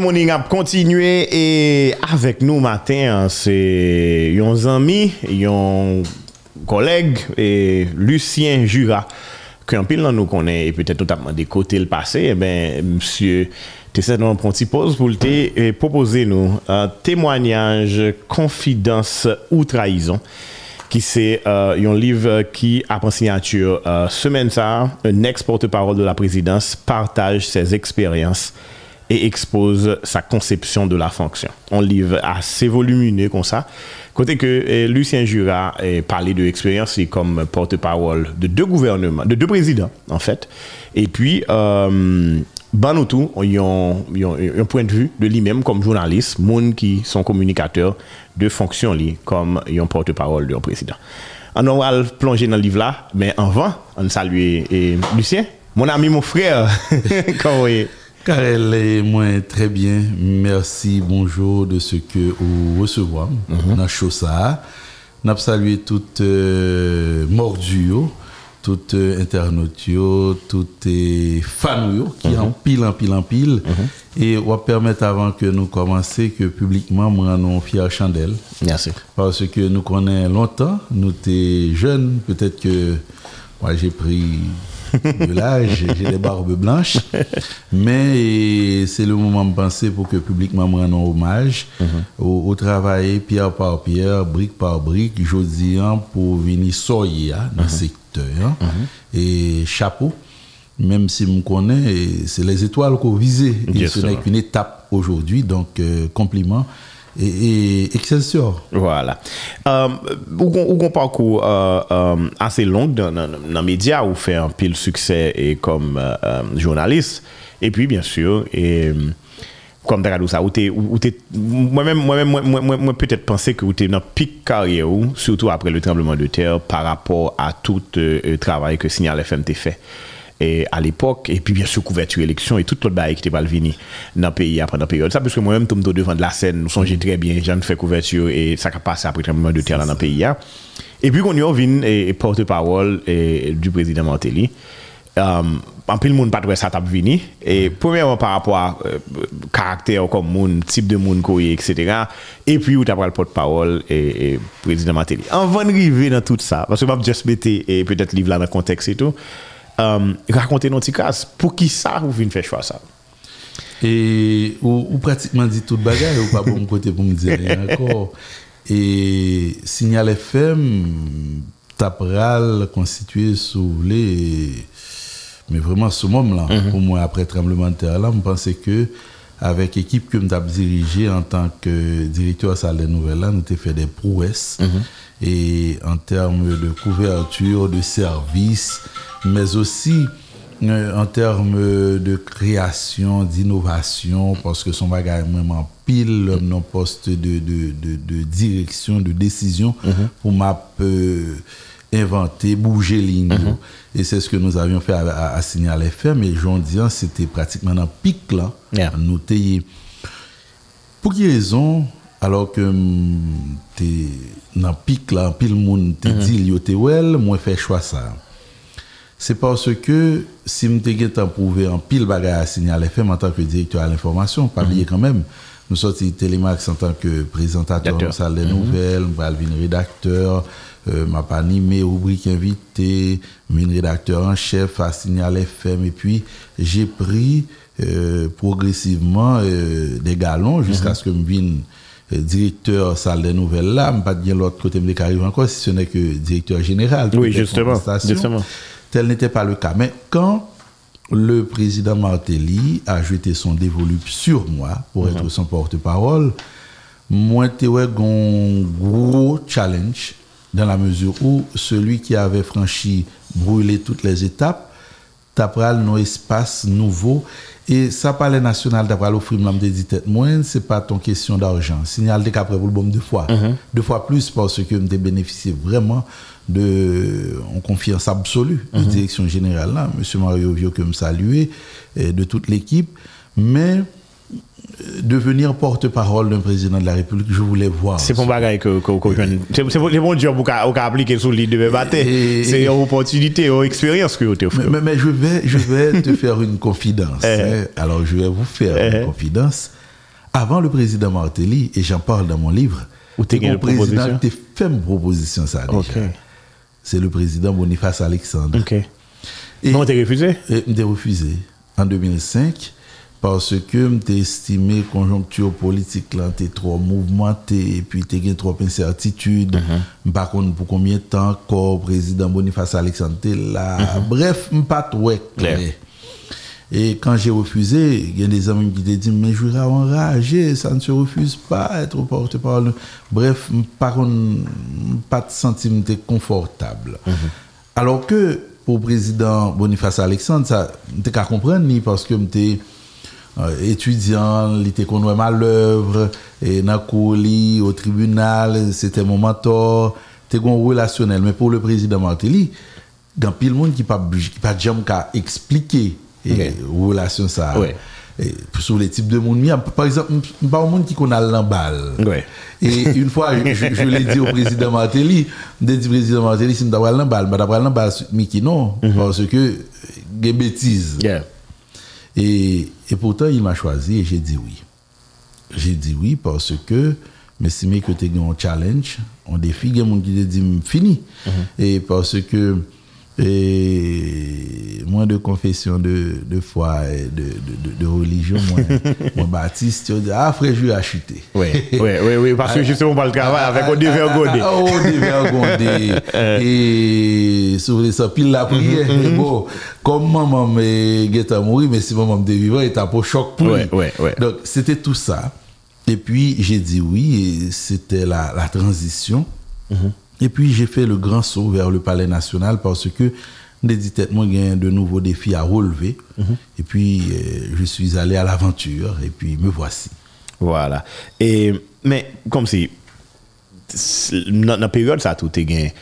the Morning ap kontinue e avek nou matin se yon zami, yon koleg, Lucien Jura ki an pil nan nou konen e petet notabman de kote l pase e eh ben msye te set nan pronti pose pou l te propose nou Témoignage, Confidence ou Trahison qui c'est euh, un livre qui a en signature euh, semaine ça un ex porte-parole de la présidence partage ses expériences et expose sa conception de la fonction. Un livre assez volumineux comme ça. Côté que eh, Lucien Jura a parlé de l'expérience comme porte-parole de deux gouvernements, de deux présidents en fait. Et puis, euh, ben tout, il y a un point de vue de lui-même comme journaliste, monde qui sont communicateurs de fonction comme un porte-parole de président. On va plonger dans le livre là, mais avant, on salue eh, Lucien, mon ami, mon frère. Comment Karel et moi très bien. Merci, bonjour de ce que vous recevez mm Chosa. Nous salué toutes euh, morduo, toutes euh, internautes, toutes euh, fans qui en pile, en pile, en pile. Mhm. Et on va permettre avant que nous commencions que publiquement, nous nous fier chandelle. Merci. Parce que nous connaissons longtemps, nous sommes jeunes, peut-être que moi j'ai pris l'âge, j'ai des barbes blanches. Mais c'est le moment de penser pour que publiquement me rende hommage mhm. au, travail pierre par pierre, brique par brique, je dis pour venir soyer hein, dans le mhm. secteur. Mhm. Et chapeau, même si je me connais, c'est les étoiles qu'on visait. Et ce n'est qu'une étape aujourd'hui, donc euh, compliment et, Excelsior. Voilà. Euh, ou un parcours euh, euh, assez long dans les médias où fait un pile succès et comme euh, euh, journaliste. Et puis, bien sûr, et, euh, comme tu ça, moi-même, moi-même, moi, peut-être pensais que tu es dans pic carrière, surtout après le tremblement de terre, par rapport à tout le travail que Signal FM t'a fait. et à l'époque, et puis bien sûr couverture élection et toute l'autre bail qui était pas venu dans le pays pendant la période. Ça, parce que moi-même, tombe devant de la scène, nous songeons très bien, j'en fais couverture et ça a passé après tremblement de terre dans le pays. Et puis, qu'on y vient et, porte-parole du président Martelly. Um, en plus, le monde pas trouvé ça tape vini. Et premièrement, par rapport à euh, caractère comme monde, type de monde, etc. Et puis, où tu as le porte-parole et, et président Martelly. En van arriver dans tout ça, parce que je vais juste mettre peut-être livre là dans le contexte et tout. Euh, raconter notre cas. Pour qui ça, vous venez faire choix ça? Et ou, pratiquement dit toute bagaille, ou pas bon côté pour me dire rien encore. Et Signal FM, tapral constitué sous les. Mais vraiment, ce moment-là, mhm. pour moi, après tremblement de terre, là, je pensais que avec l'équipe que je dirigée en tant que directeur salle des nouvelles, là, nous avons fait des prouesses. Mhm. Et en termes de couverture, de service, mais aussi euh, en termes de création, d'innovation, parce que son bagage vraiment pile nos poste de, de, de, direction, de décision mhm. pour m'a euh, inventer, bouger ligne. Mhm. Et c'est ce que nous avions fait à, à, Signal FM. Et j'en dis, c'était pratiquement un pic là. Nous Pour quelle raison alors que mm, tu nan pik la, pil moun te mm -hmm. dil yo te wel, mwen fè chwa sa. Se parce ke, si mte gen tan pouve an pil bagay a Signal FM an tanke direktor al informasyon, pa liye kanmem, mhm. nou soti Telemax an tanke prezentator an sal de nouvel, mwen pal vin redakteur, euh, mwen pa anime, rubrik invité, mwen redakteur an chef a Signal FM, et puis j'ai pris euh, progressivement euh, des galons jusqu'à mm -hmm. ce que mwen vin directeur salle des nouvelles là, je pas dire l'autre côté de arrive encore si ce n'est que directeur général. Oui, justement, justement. Tel n'était pas le cas. Mais quand le président Martelly a jeté son dévolu sur moi pour être son porte-parole, moi, j'ai un gros challenge dans la mesure où celui qui avait franchi, brûlé toutes les étapes, tapral nos espaces nouveaux et ça palais national d'après l'offrir de dit tête moins c'est pas ton question d'argent signal de qu'après vous le bon deux fois mhm. deux fois plus parce que me bénéficié vraiment de en confiance absolue de la mhm. direction générale là monsieur Mario Vio que me saluer de toute l'équipe mais devenir porte-parole d'un président de la République, je voulais voir. C'est pour bagaille que, que c'est le bon job pour appliquer sur l'île de battre. Et- C'est une opportunité, une expérience que vous te Mais, mais- je vais, je vais te faire une confidence. Eh. hein. Alors, je vais vous faire Eh. une confidence. Avant le président Martelly, et j'en parle dans mon livre, Ou t'es proposition? président qui fait une proposition, ça déjà. C'est le président Boniface Alexandre. Ok. Et- non, t'es refusé? M'était refusé en 2005 parce ke mte estime konjonktur politik lan te tro mouvmente, epi te gen tro incertitude, mm -hmm. mpa kon pou konmye tan, kor prezident Boniface Alexandre la, mm -hmm. bref, mpa twe kler. Et quand j'ai refusé, il y a des amis qui te disent, mais je vais enrager, ça ne se refuse pas, être porte-parole. Bref, par un, pas de sentiment confortable. Mm -hmm. Alors que, pour le président Boniface Alexandre, ça, je ne comprends ni parce que je étudiant, il était qu'on à l'œuvre, et dans li, au tribunal, c'était mon mentor, c'était un relationnel. Mais pour le président Martelly, il y a pile monde qui pas qui pas jamais qu'à expliquer et relation ça. Ouais. Et sur les types de monde, il y a, par exemple, pas un monde qui connaît l'emballe. Ouais. Et une fois, je, je- je l'ai dit au président Martelly, je dit au président Martelly, si je dois l'emballe, je dois l'emballe, mais qui non, parce que, euh, des bêtises. Yeah. Et, et pourtant, il m'a choisi et j'ai dit oui. J'ai dit oui parce que m'estimais que tu as un challenge, un défi, il y a des gens qui te disent fini. Et parce que et moins de confession de, de foi et de, de, religion, moi, baptiste, tu dis, ah frère, je vais chuter. Oui, oui, oui, oui, parce que justement, on va le travail avec on dévergondé. Ah, On dévergondé. Et sur ça, pile la prière. Mm-hmm, Et Bon, comme maman m'a mourir, mais si maman me vivant, il était un peu choc pour lui. Donc, c'était tout ça. Et puis, j'ai dit oui, et c'était la, la transition. Mm-hmm. Et puis, j'ai fait le grand saut vers le Palais National parce que, moi, il y a de nouveaux défis à relever. Mm-hmm. Et puis, euh, je suis allé à l'aventure, et puis, me voici. Voilà. Et, mais, comme si, dans la période, ça a tout été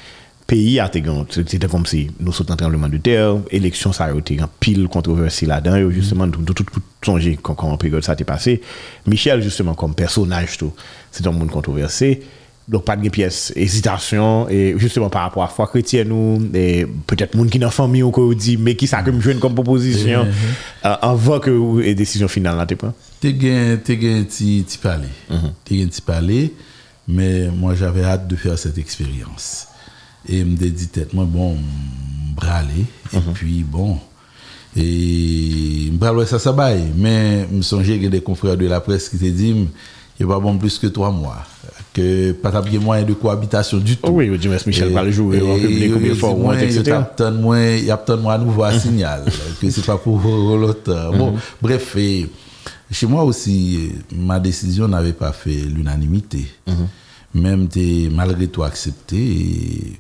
pays a. C'était comme si nous sommes en tremblement de terre, élection, ça a été un pile controversée là-dedans, justement, tout, tout, tout, songer quand, quand la période ça a été passé. Michel, justement, comme personnage, tout, c'est un monde controversé. Donc, pas de pièce, hésitation, et justement par rapport à la foi chrétienne, ou, et peut-être monde qui dans la famille, ou qu'on dit, mais qui ça que me joue comme proposition, euh, avant que la décision finale là, t'es pas? T'es gain, t'es gain ti, ti parler. T'es gain ti parler, mais moi j'avais hâte de faire cette expérience. Et me dit tête, moi bon, braler, et puis bon, et braler ça ça baille, mais me songeais a des confrères de la presse qui te disent, il n'y a pas bon plus que trois mois, que pas t'as moyen de cohabitation du tout. Oh oui, James Michel va le jouer en public ou bien fort, moi, etc. Il y a peut-être moi à nouveau signal, que c'est pas pour l'autre. Bon, bref, chez moi aussi, ma décision n'avait pas fait l'unanimité. Même malgré tout accepté.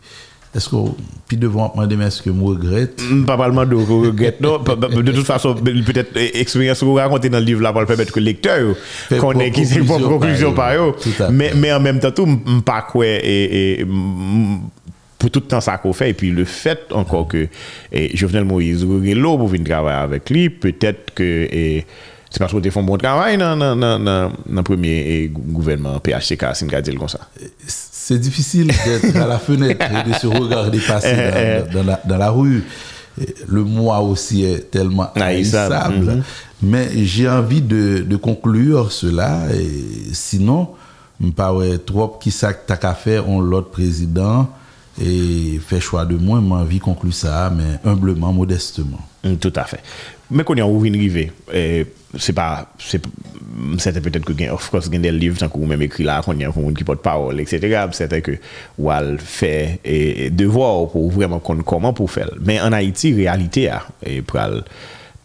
Esko, pi devan apman deme, eske mou regrette? Mpa palman do, mou regrette, non. De tout fason, peut-être, eksperyans ou rakonte nan liv la, pal pebet ke lekteur yo, konen ki se pou konklusyon pa yo. Men an menm tan tou, mpa kwe, pou tout tan sa ko fe, epi le fet ankon ke, Jovenel Moïse, ou gen lò pou vin travay avèk li, peut-être ke, se pas kote fon bon travay nan premier gouvernement PHCK, sin ka dil kon sa. Se, C'est difficile d'être à la fenêtre et de se regarder passer dans, dans la, dans la rue. Le moi aussi est tellement Haïssable. haïssable. Mais j'ai envie de, de conclure cela. Et sinon, je pas trop qui ça t'as qu'à faire on l'autre président et fait choix de moi. J'ai envie de conclure ça, mais humblement, modestement. Tout à fait. Men konyen ou vin rive, eh, se pa, se msete petet ke gen, of course gen del liv tan kou mèm ekri la konyen kon moun ki pot parol, etc. Msete ke wal fè e, devor pou vreman kon koman pou fèl. Men an Haiti, realite a, e pral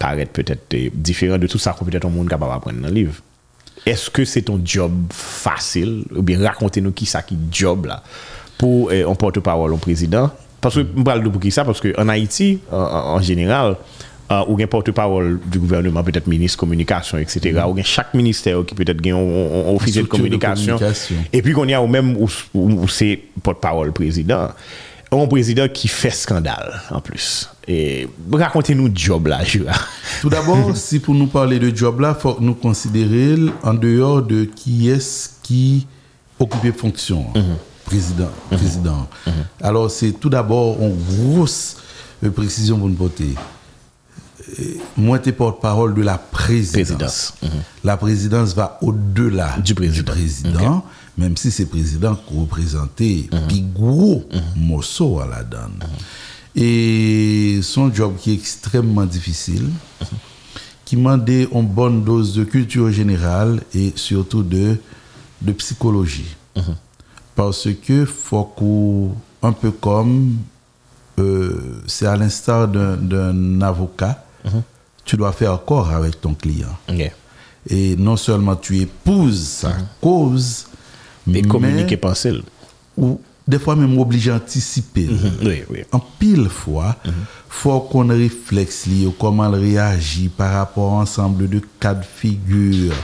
paret petet e, eh, diferent de tout sa kon petet an moun kapab apren nan liv. Eske se ton job fasil, ou bien rakonte nou ki sa ki job la, pou an eh, porte parol an prezident? Paske mpral nou pou ki sa, paske an Haiti, an general, euh, ou un porte-parole du gouvernement, peut-être ministre communication, etc. Ou bien chaque ministère qui peut-être gagne un- officier de communication. Et puis qu'on y a ou même où, où- où c'est porte-parole président. un président qui fait scandale en plus. Et racontez-nous job là, Jura. Tout d'abord, si pour nous parler de job là, il faut nous considérer en dehors de qui est-ce qui occupait fonction. Président. président. Alors, c'est tout d'abord une grosse précision pour nous porter. Moi, tu porte-parole de la présidence. Présidence. La présidence va au-delà Du président. président, même si c'est président qui représentait puis gros morceau à la donne. Et son job qui est extrêmement difficile, qui demandait une bonne dose de culture générale et surtout de, de psychologie. Parce que faut qu'on, un peu comme, euh, c'est à l'instar d'un- avocat, tu dois faire corps avec ton client. Et non seulement tu épouses sa cause, Et mais communiquer, penser. ou des fois même obligé à anticiper. Oui, oui. En pile fois, faut qu'on réflexe lié comment elle réagit par rapport à ensemble de cas de figure.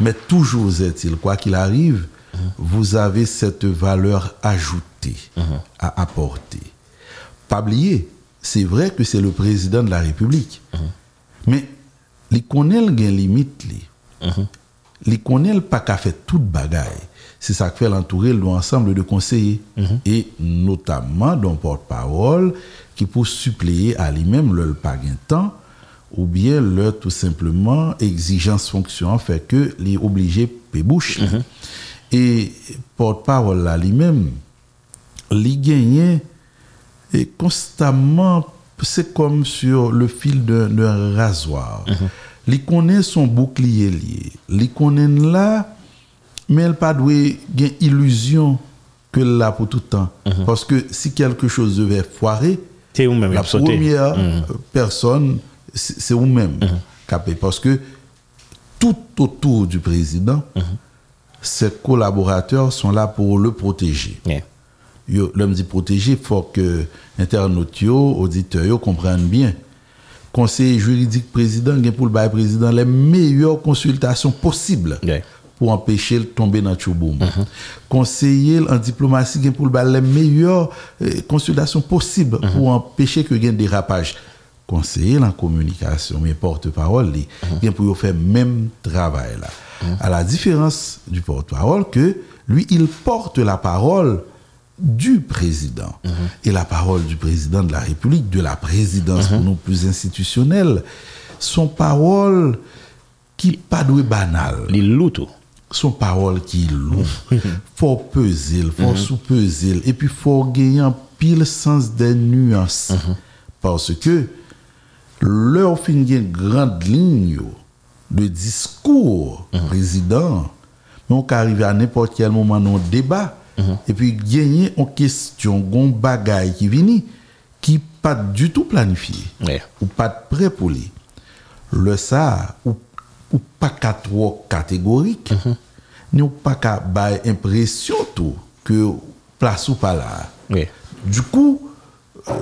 Mais toujours est-il, quoi qu'il arrive, vous avez cette valeur ajoutée à apporter. Pas oublier, c'est vrai que c'est le président de la République. Mais il connaît le gain limite. li. Il connaît le pas qu'à faire toute bagaille. C'est ça qui fait l'entourer l'ensemble de conseillers. Et notamment d'un porte-parole qui peut suppléer à lui-même le pas temps ou bien le tout simplement exigence fonction fait que les obligé bouche. Et porte-parole là lui-même, il gagne et constamment, c'est comme sur le fil d'un rasoir. Il connaît son bouclier lié. Il connaît là, mais elle pas doué gain illusion que là pour tout le temps. Parce que si quelque chose devait foirer, C'est vous-même la première euh, personne, c'est vous-même. capé. Parce que tout autour du président, ses collaborateurs sont là pour le protéger Yeah. L'homme dit protéger, il faut que internautes, auditeurs comprennent bien. Conseiller juridique président, pour le président les meilleures consultations possibles Yeah. pour empêcher de tomber dans le chouboum. Conseiller en diplomatie, pour le les meilleures euh, consultations possibles pour empêcher que gen dérapage. Conseiller en communication, mais porte-parole, li, gen pour faire même travail là. À la différence du porte-parole que lui, il porte la parole du président. Et la parole du président de la République, de la présidence pour nous plus institutionnelle, sont paroles qui pas doué banal Les loups son parole qui lourd. faut peser, faut sous-peser. Et puis, faut gagner un pile sens des nuances. Parce que, leur fin une grande ligne de discours président, mais on peut arriver à n'importe quel moment dans le débat, Et puis, gagner en question, gon bagaille qui vient, qui pas du tout planifié, ouais. ou pas prêt pour lui. Le ça, ou, ou pas quatre catégorique, mm -hmm. ni ou pas qu'à impression tout que place ou pas là. Ouais. Du coup, euh,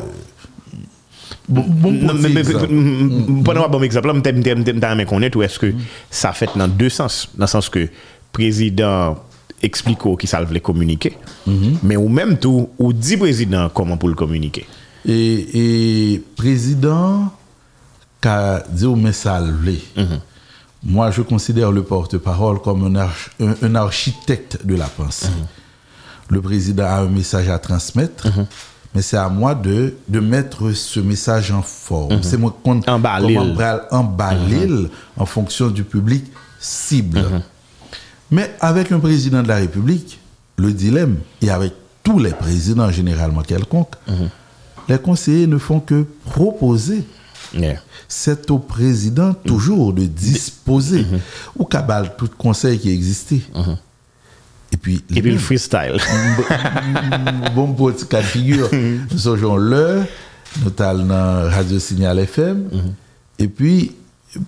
Bon, Pwè nan wap bon ekzamp la, mwen tem tan men konet ou eske sa fèt nan de sens. Nan sens ke prezident président explique qui ça veut communiquer. Mais ou même tout, ou dit président comment pour le communiquer. Et, et président qui a dit au message, moi je considère le porte-parole comme un, arch- un- un architecte de la pensée. Le président a un message à transmettre, mais c'est à moi de, de mettre ce message en forme. C'est Emballer. comment bral- emballer en fonction du public cible. Mais avec un président de la République, le dilemme, et avec tous les présidents généralement quelconques, les conseillers ne font que proposer. Yeah. C'est au président toujours de disposer. Ou cabal tout conseil qui existait. Et puis, Et puis le freestyle. bon petit cas de figure. Nous sommes l'heure, nous sommes dans Radio Signal FM. Et puis,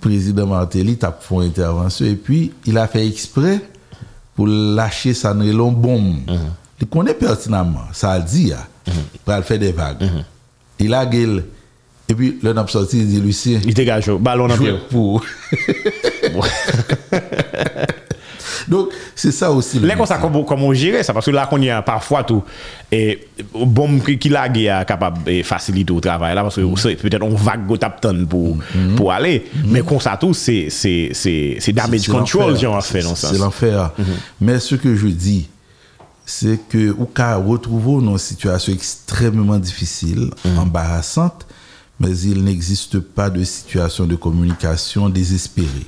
président Martelly a fait une intervention. Et puis, il a fait exprès pour lâcher sa nylon bombe. Il connaît pertinemment, ça a dit, hein, pour aller faire des vagues. Il a gueule. Et puis, le n'a sorti, il dit Lucien, Il dégage, ballon en pied. pour. Donc, c'est ça aussi. Là, comme ça, comment, comment gérer ça? Parce que là, qu'on y a parfois tout, et bon, qui l'a est capable de faciliter le travail là, parce que peut-être on va go tap pour, mm-hmm. pour aller, mm-hmm. mais comme ça tout, c'est, damage control, j'ai fait dans ça. C'est l'enfer. Mais ce que je dis, c'est que ou cas retrouvons dans une situation extrêmement difficile, embarrassante, mais il n'existe pas de situation de communication désespérée.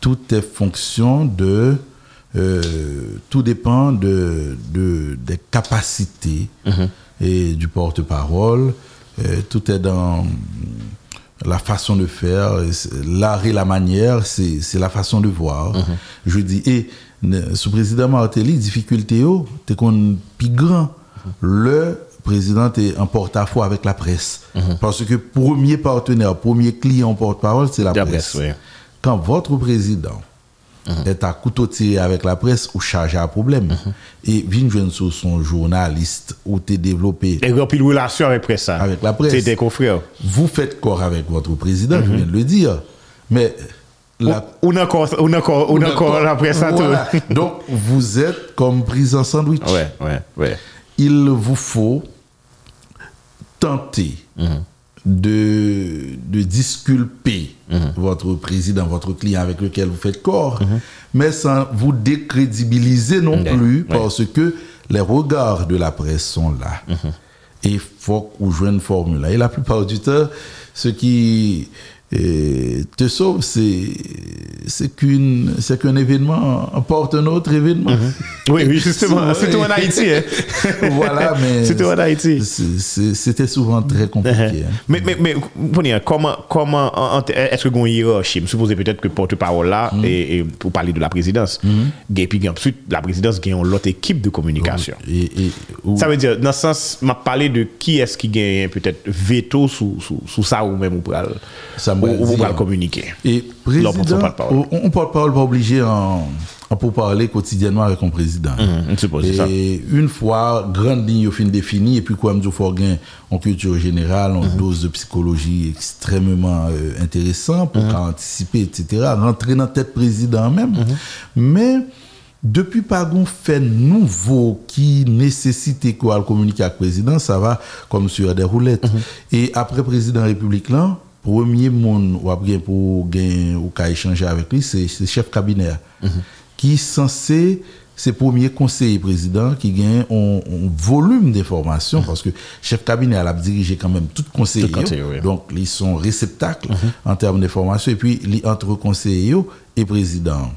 Tout est fonction de euh, tout dépend de, de des capacités mhm. et du porte-parole. Euh, tout est dans la façon de faire, l'art et la manière, c'est la façon de voir. Mhm. Je dis, et sous président Martelly, difficulté, c'est qu'on plus grand. Le président est en porte-à-faux avec la presse. Mhm. Parce que premier partenaire, premier client porte-parole, c'est la, presse. Quand votre président est à couteau tiré avec la presse ou chargé à problème. Et vient sur son journaliste ou t'es développé. Et une relation avec presse. Avec la presse. des confrères. Vous faites corps avec votre président, je viens de le dire. Mais. La... On encore, on encore, on encore la presse à tout. Donc, vous êtes comme prise en sandwich. Ouais, ouais, ouais. Il vous faut tenter mhm de, de disculper mhm. votre président, votre client avec lequel vous faites corps, mhm. mais sans vous décrédibiliser non plus, parce que les regards de la presse sont là. Mhm. Et il faut que vous jouez une formule. Et la plupart du temps, ce qui et te sauve, c'est c'est qu'une c'est qu'un événement apporte un autre événement. Mhm. Oui, oui, justement, c'est tout en Haïti. Hein. voilà, mais en Haïti. C'était souvent très compliqué. Uh-huh. Hein. Mais mais mais comment comment est-ce que vous avez une hiérarchie Je suppose peut-être que porte-parole là mhm. et, pour parler de la présidence, mm et puis ensuite la présidence gagne l'autre équipe de communication. Et, Ça veut dire dans ce sens, m'a parlé de qui est-ce qui gagne peut-être veto sous, sous, sous ça ou même ou. Ça ou pouvez communiquer. Et président, on ne porte parole pas obligé en, pour parler quotidiennement avec un président. Mmh, et ça. une fois, grande ligne au fin définie, et puis quoi, il faut gagner en culture générale, en mmh. dose de psychologie extrêmement euh, intéressant pour mmh. anticiper, etc. Rentrer dans tête président même. Mais depuis pas un fait nouveau qui nécessite quoi communiquer avec le président, ça va comme sur des roulettes. Et après président République là, premier monde ou après pour gagner ou échanger avec lui c'est le chef cabinet mhm. qui est censé c'est premier conseiller président qui gagne un, volume d'informations mhm. parce que chef cabinet a dirigé quand même tout conseiller donc ils sont réceptacles mhm. en termes d'informations et puis entre conseiller et président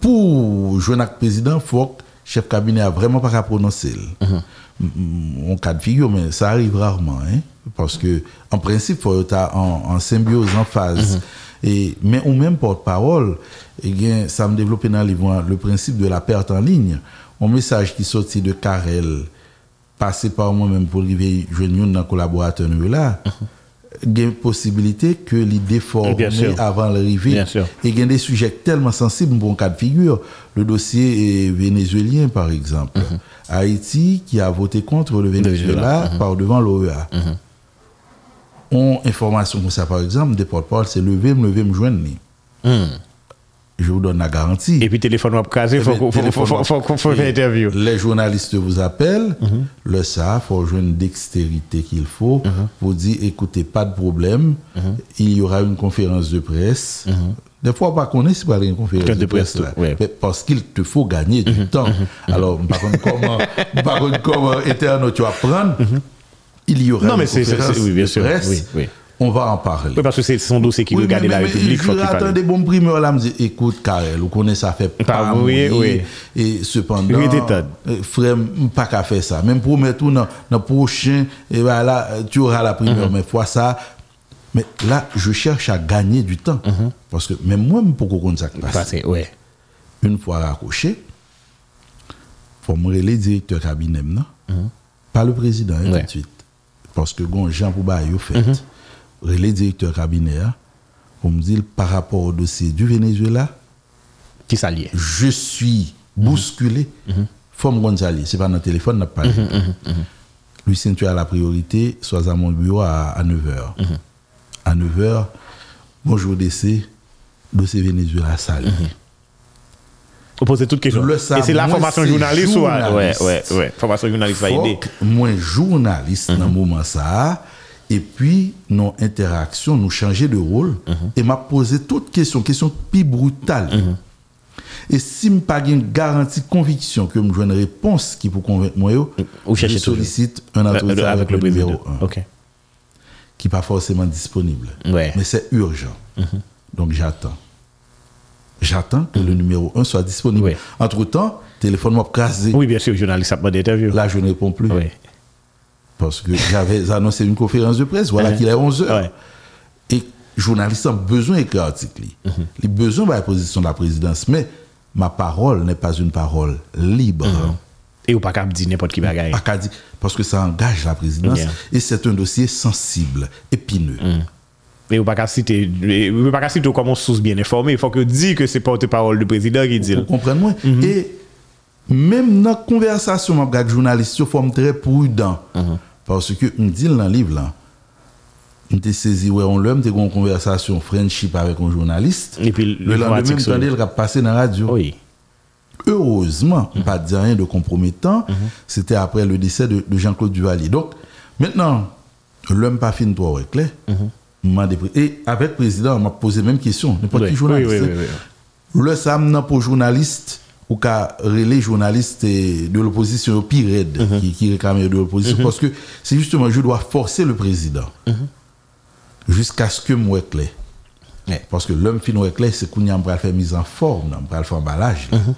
pour jouer avec président faut que chef cabinet a vraiment pas à prononcer en cas de figure mais ça arrive rarement hein parce que en principe, il faut être en, symbiose, en phase. Mhm. Et, mais au même porte-parole, eh ça me développe dans le livre le principe de la perte en ligne. Un message qui sortit de Carrel, passé par moi-même pour arriver joindre dans collaborateur là, a une possibilité que l'idée formée avant l'arrivée. Et il y a des sujets tellement sensibles, bon cas de figure. Le dossier vénézuélien, par exemple. Mhm. Haïti, qui a voté contre le Venezuela, mhm. par devant l'OEA on information comme ça, par exemple, des porte-parole, c'est lever, me lever, me joindre. Hmm. Je vous donne la garantie. Et puis, téléphone web casé, il faut qu'on fasse une interview. Les journalistes vous appellent, mhm. le ça, il faut jouer une dextérité qu'il faut mhm. pour dire écoutez, pas de problème, mhm. il y aura une conférence de presse. Des fois, pas qu'on c'est pas une conférence de, presse, parce qu'il te faut gagner du temps. Alors, par contre, comment, par contre, comment tu vas prendre il y aura non, mais c'est, oui, bien sûr. oui, oui. On va en parler. Oui, parce que c'est son dossier qui oui, regarde la République. Je attends des bons primeurs là, me dit, écoute, Karel, vous connaissez, ça fait pas oui, oui. Et cependant, euh, frère, pas qu'à faire ça. Même pour mettre tout dans le prochain, et ben là, tu auras la primeur, mm-hmm. mais fois ça. Mais là, je cherche à gagner du temps. Mm-hmm. Parce que même moi, pour qu'on ça passe. Ouais. Une fois raccroché, il faut me relayer directeur cabinet, non? Mm-hmm. Pas le président, hein, tout de suite parce que bon, Jean Pouba a fait, mm -hmm. le directeur cabinet, pour me dire par rapport au dossier du Venezuela, qui s'allie. Je suis bousculé. Mm -hmm. Faut me c'est pas dans le téléphone, n'a pas. Mm Lucien, tu as la priorité, sois à mon bureau à, 9h. À 9h, bonjour DC, dossier Venezuela sali. Vous posez toutes questions. Le Et c'est la formation c'est journaliste ou... Ouais, journaliste. ouais, ouais. Formation journaliste va aider. Faut que moi journaliste dans le moment ça et puis nos interactions nous changer de rôle. Et m'a posé toutes questions questions plus brutales. Et si je pas une garantie conviction que je une réponse qui pour convaincre moi Ou je toujours. sollicite un Euh, entretien avec le numéro un, OK. qui pas forcément disponible. Ouais. mais c'est urgent. Donc j'attends. J'attends que le numéro 1 soit disponible. Ouais. entre temps téléphone m'a casé Oui, bien sûr, journaliste pas d'interview. là je ne réponds plus. Oui. parce que j'avais annoncé une conférence de presse, voilà uh-huh. qu'il est 11 heures. Ouais. Et journalistes ont besoin d'écrire l'article. Mm -hmm. Uh-huh. Ils ont besoin de la position de la présidence, mais ma parole n'est pas une parole libre. Mm -hmm. Et vous pas capable dire n'importe qui bagaille. Pas dire, parce que ça engage la présidence yeah. et c'est un dossier sensible, épineux. Mm. Et vous pas capable citer, vous pas citer comme une source bien informée. Il faut que vous dites que c'est porte-parole du président qui dit. Vous comprenez moi. -hmm. Et même dans la conversation avec les journalistes, il faut être très prudent. Mhm. Parce que, je dis dans le livre, là, je t'ai saisi, ouais, on l'a, une conversation friendship avec un journaliste. Et puis, le lendemain, lui. il a passé dans la radio. Oui. Heureusement, Mhm. pas de dire rien de compromettant, c'était après le décès de, de Jean-Claude Duvalier. Donc, maintenant, l'homme pas fin toi, ouais, clair. Mhm. Dépre- Et avec le président, on m'a posé même question, n'importe Oui, qui journaliste. oui, oui. Le sam nan pour journaliste ou qu'à relais journaliste eh, de l'opposition au pire Mhm. qui, qui réclame de l'opposition parce que c'est justement je dois forcer le président Mhm. jusqu'à ce que moi clair Ouais. parce que l'homme fin clair c'est qu'on y a faire mise en forme on va faire emballage Mhm.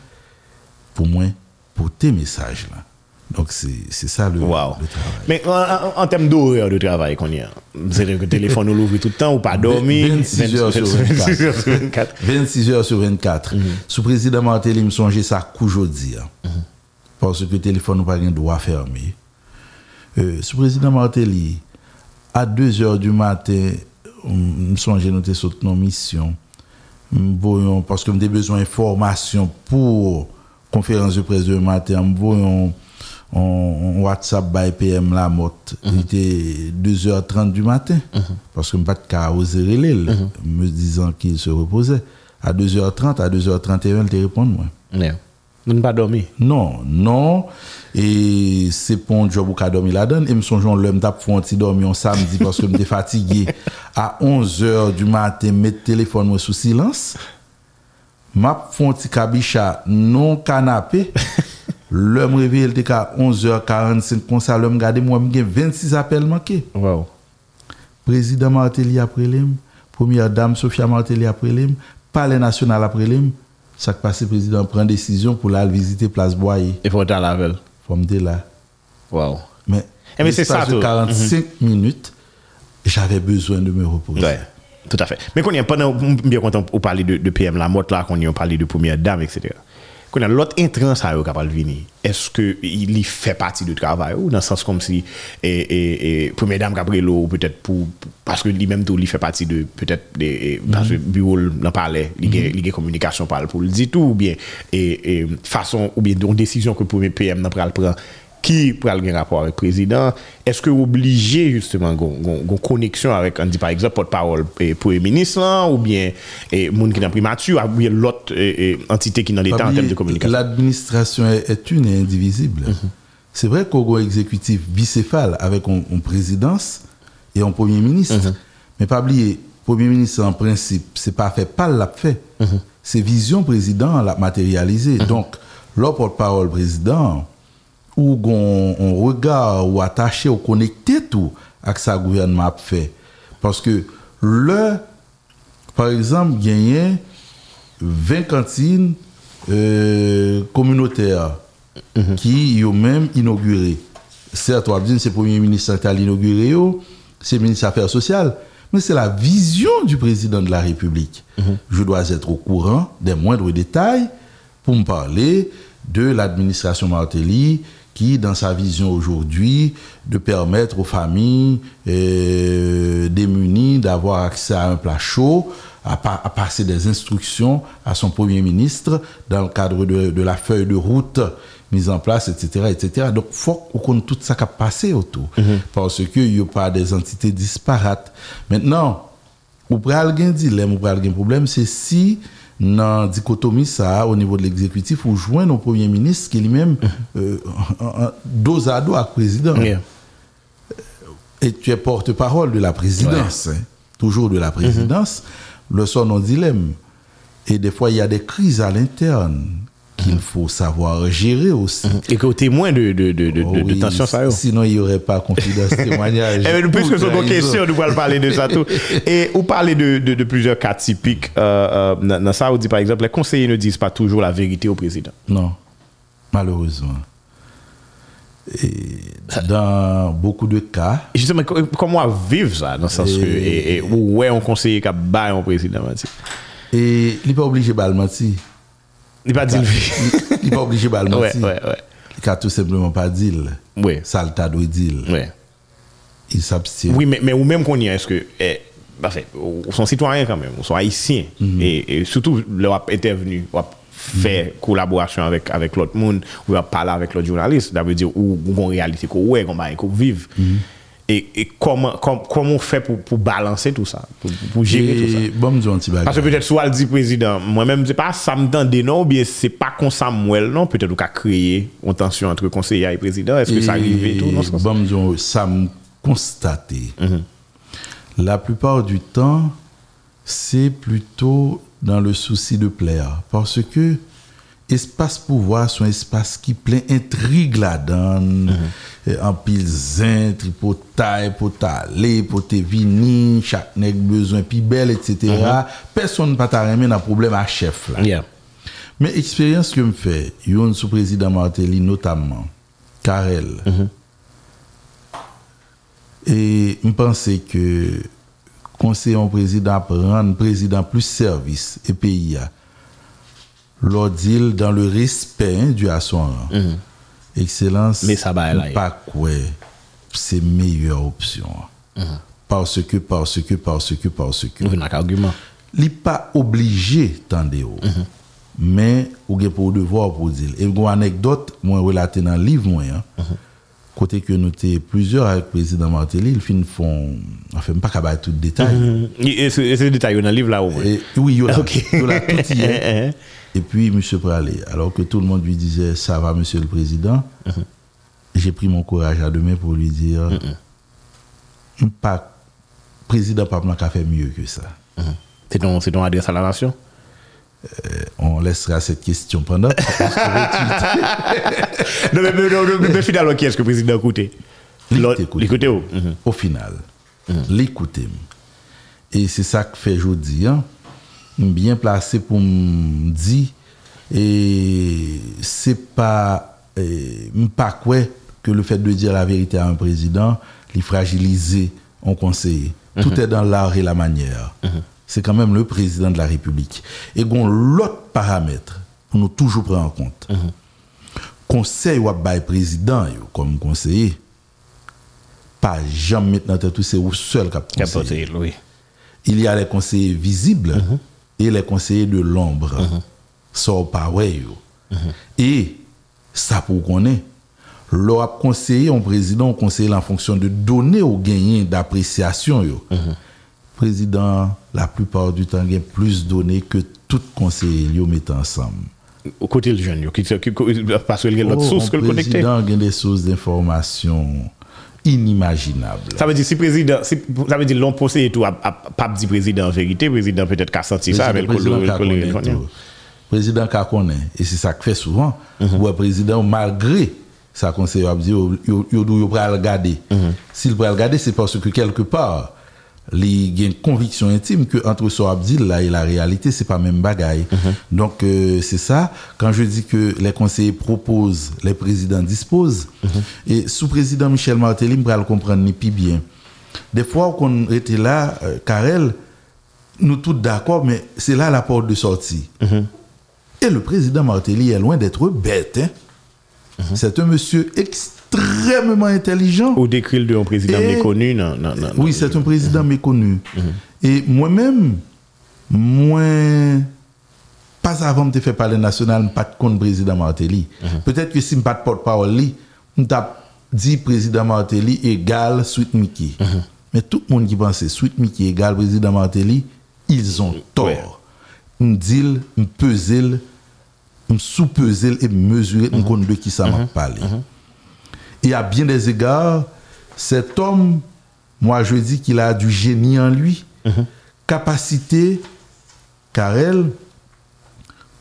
pour moi pour tes messages là donc c'est ça le, Wow. le travail Mais en, termes d'horaire de travail qu'on y a, c'est-à-dire que le téléphone nous l'ouvre tout le temps ou pas dormir. 26 heures sur 24. 26 heures sur 24. 26 heures sur 24. Sous président Martelly, me songe ça qu'aujourd'hui. hein. Parce que le téléphone n'a pas un droit fermé. Euh, sous président Martelly, à 2 heures du matin, me songe nous sommes sur nos missions. Parce que nous avons besoin d'informations pour conférence de presse de matin, voyons on, WhatsApp by PM la motte. Il était 2h30 du matin. Parce que je pas de oser relais, me disant qu'il se reposait. À 2h30, à 2h31, il te répond moi. Nous ne pas dormir. Non, non. Et c'est pour un job où qu'a dormi là-dedans. Et me songe l'homme t'a fait un petit dormi un samedi parce que j'étais fatigué. À 11h du matin, mettre le téléphone moi sous silence. M'a fait un petit cabicha non canapé. L'homme réveillé, il était à 11h45 comme ça. L'homme regardé moi, j'ai 26 appels manqués. Wow. Président Martelly après l'homme. Première dame Sophia Martelly après l'homme. Palais national après l'homme. Ça qui passe, le président prend décision pour aller visiter Place Boyer. Il faut être à la veille. Faut me dire là. Wow. Mais, Eh, mais c'est ça, de tout. 45 minutes, j'avais besoin de me reposer. Ouais. Tout à fait. Mais qu'on y a pendant, bien content pour parler de, de PM Lamotte là, qu'on y a parlé de première dame, etc. Konan, lot entran sa yo kapal vini, eske li fe pati de travay ou, nan sens kom si, e, e, e, pou mèdame kapre lo, ou pètèt pou, paske li mèm tou li fe pati de, pètèt, de, mm -hmm. paske biwol nan pale, li gen, mm -hmm. ge komunikasyon pale pou li ditou, ou bien, e, e, fason, ou bien, don desisyon ke pou mè PM nan pral pran, qui pral gen rapport avec le président, est-ce que obligé justement gon connexion avec, on dit par exemple, porte-parole et premier ministre là, ou bien et moun qui dans primature, ou bien l'autre eh, eh, entité qui dans l'État en termes de communication? L'administration est, est une et indivisible. Mhm. C'est vrai qu'on a un exécutif bicéphale avec une une présidence et un premier ministre. Mhm. Mais pas oublier, premier ministre en principe, c'est pas fait, pas l'a fait. Mhm. C'est vision président l'a matérialisé. Donc, le porte-parole président, ou gon on regard ou attaché ou connecté tout avec sa gouvernement a fait. Parce que le par exemple gagné 20 cantines euh, communautaires qui ont même inauguré. Certes on c'est le premier ministre qui a inauguré c'est le ministre des affaires sociales mais c'est la vision du président de la République. Je dois être au courant des moindres détails pour me parler de l'administration Martelly qui, dans sa vision aujourd'hui, de permettre aux familles euh, démunies d'avoir accès à un plat chaud, à, pa- à passer des instructions à son Premier ministre dans le cadre de, de la feuille de route mise en place, etc. etc. Donc, il faut qu'on connaisse tout ça qui a passé autour. Parce qu'il n'y a pas des entités disparates. Maintenant, ou pral gen dilemme, ou pral gen problème, c'est si dans dichotomie ça au niveau de l'exécutif ou joindre au premier ministre qui lui-même euh, en- en- dos à dos avec le président. Yeah. et tu es porte-parole de la présidence, hein, toujours de la présidence, le son non dilemme. Et des fois, il y a des crises à l'interne qu'il faut savoir gérer aussi. Et que témoin de, de, de, de, Oh de tension, ça. Sinon, il n'y aurait pas confidence témoignage. Eh bien, puisque c'est une trahison. question, nous allons parler de ça tout. Et vous parlez de, de, plusieurs cas typiques. Euh, euh, dans ça, on dit par exemple, les conseillers ne disent pas toujours la vérité au président. Non, malheureusement. Et dans beaucoup de cas, Et justement, co- comment vivre ça, dans le sens que, et, et, ouais, un conseiller qui a un président, et il n'est pas obligé de mentir. Il pas dit Il pas obligé de le mentir. Ouais, ouais, Il n'a tout simplement pas dit. Oui. Ça le t'a dit. Oui. Il s'abstient. Oui, mais, mais ou même qu'on y est, est-ce que. Eh, parfait, on sont citoyens quand même, on sont haïtiens. Mm -hmm. et, et, surtout, l'Europe intervenu, on fait mm -hmm. collaboration avec, avec l'autre monde, on parler avec l'autre journaliste. Ça veut dire, où, où en bon réalité, qu'on ouais, qu'on va vivre. Mm -hmm. Et, et comment, comment, comment on fait pour, pour balancer tout ça, pour, pour gérer tout ça? Bon, Parce que peut-être soit le dit président, moi-même, c'est pas ça me tente non, ou bien c'est pas comme ça Samuel, non, peut-être qu'on a créé une tension entre conseiller et président, est-ce que ça arrive et tout, non, ça? Bon, me dit, ça me constaté. Mhm. La plupart du temps, c'est plutôt dans le souci de plaire. Parce que espace pouvoir, c'est un espace qui plein intrigue la donne, Mhm. en pile zin, pour taille, pour t'aller, pour te vini, chaque nègre besoin pi belle, etc. Mhm. Personne ne peut t'arrimer dans problème à chef là. Yeah. Mais expérience que me fait, yon sous président Martelly notamment, Karel. Et me pensais que conseiller président prendre président plus service et pays a deal dans le respect hein, à son rang. Excellence. Mais ça va, Pas quoi. C'est meilleure option. Parce que, parce que, parce que, parce que Vous n'avez argument. li pas obligé tande ou. Mais ou gen pour devoir pour dire. Et une anecdote moi relaté dans le livre moi hein. Côté que nous étions plusieurs avec le président Martelly, il fin font enfin pas capable tout détail. Et c'est et c'est le détail dans le livre là oui, là, Ok. yo là, tout y. Et puis, M. Pralé, alors que tout le monde lui disait Ça va, Monsieur le Président, j'ai pris mon courage à deux mains pour lui dire pas, Président Papna a fait mieux que ça. C'est ton, c'est ton adresse à la nation? On laissera cette question pendant. Non, mais, mais, non, mais, mais finalement, qui est-ce que le président a écouté? L'autre- L'écoute. L'écouté où? Mhm. Au final, l'écouter. Et c'est ça que fait aujourd'hui. Hein? Bien placé pour me dire. Et c'est pas. eh, pas quoi que le fait de dire la vérité à un président, les fragiliser un conseiller. Tout est dans l'art et la manière. C'est quand même le président de la République. Et bon, l'autre paramètre, pour nous toujours prendre en compte. Conseil ou bail président yo, comme conseiller, pas jamais tête tout c'est ou seul qui oui. Il y a les conseillers visibles et les conseillers de l'ombre. Ça pas ouais yo. Et ça pour qu'on est leur conseiller un président, on conseiller en fonction de données au gain d'appréciation yo. Président la plupart du temps gagne plus de données que tout conseiller yo met ensemble. Au côté du jeune, yo, qui, parce qu'il y a l'autre Oh, source que le connecté. président a des sources d'information inimaginables. Ça veut dire, si président, si, ça veut dire, l'on conseiller tout, a, a, pas dit président en vérité, président peut-être qu'a senti ça, mais le président qu'a connaît tout. Et c'est ça que fait souvent. Mhm. Ou un président, malgré sa yo, yo pral regarder. Mhm. S'il pral regarder, c'est parce que quelque part, il y a une conviction intime que entre son Abdil là et la réalité, c'est pas même bagaille. Mhm. Donc, euh, c'est ça. Quand je dis que les conseillers proposent, les présidents disposent. Mhm. Et sous président Michel Martelly, je le comprendre ni plus bien. Des fois, qu'on était là, euh, Karel, nous tous d'accord, mais c'est là la porte de sortie. Et le président Martelly est loin d'être bête. hein. C'est un monsieur extrêmement intelligent. Ou décrit de un président Et- méconnu, non, non, non. Oui, c'est un président méconnu. Et moi-même, moi, pas avant de faire parler national, pas de compte président Martelly. Peut-être que si je pas de porte-parole, je dit président Martelly égale Sweet Mickey. Mais tout le monde qui pense Sweet Mickey égale président Martelly, ils ont tort. Ouais. me dire, me peser, me sous-peser et mesurer me compte de qui ça m'a parlé. Et à bien des égards, cet homme, moi je dis qu'il a du génie en lui, capacité, car elle,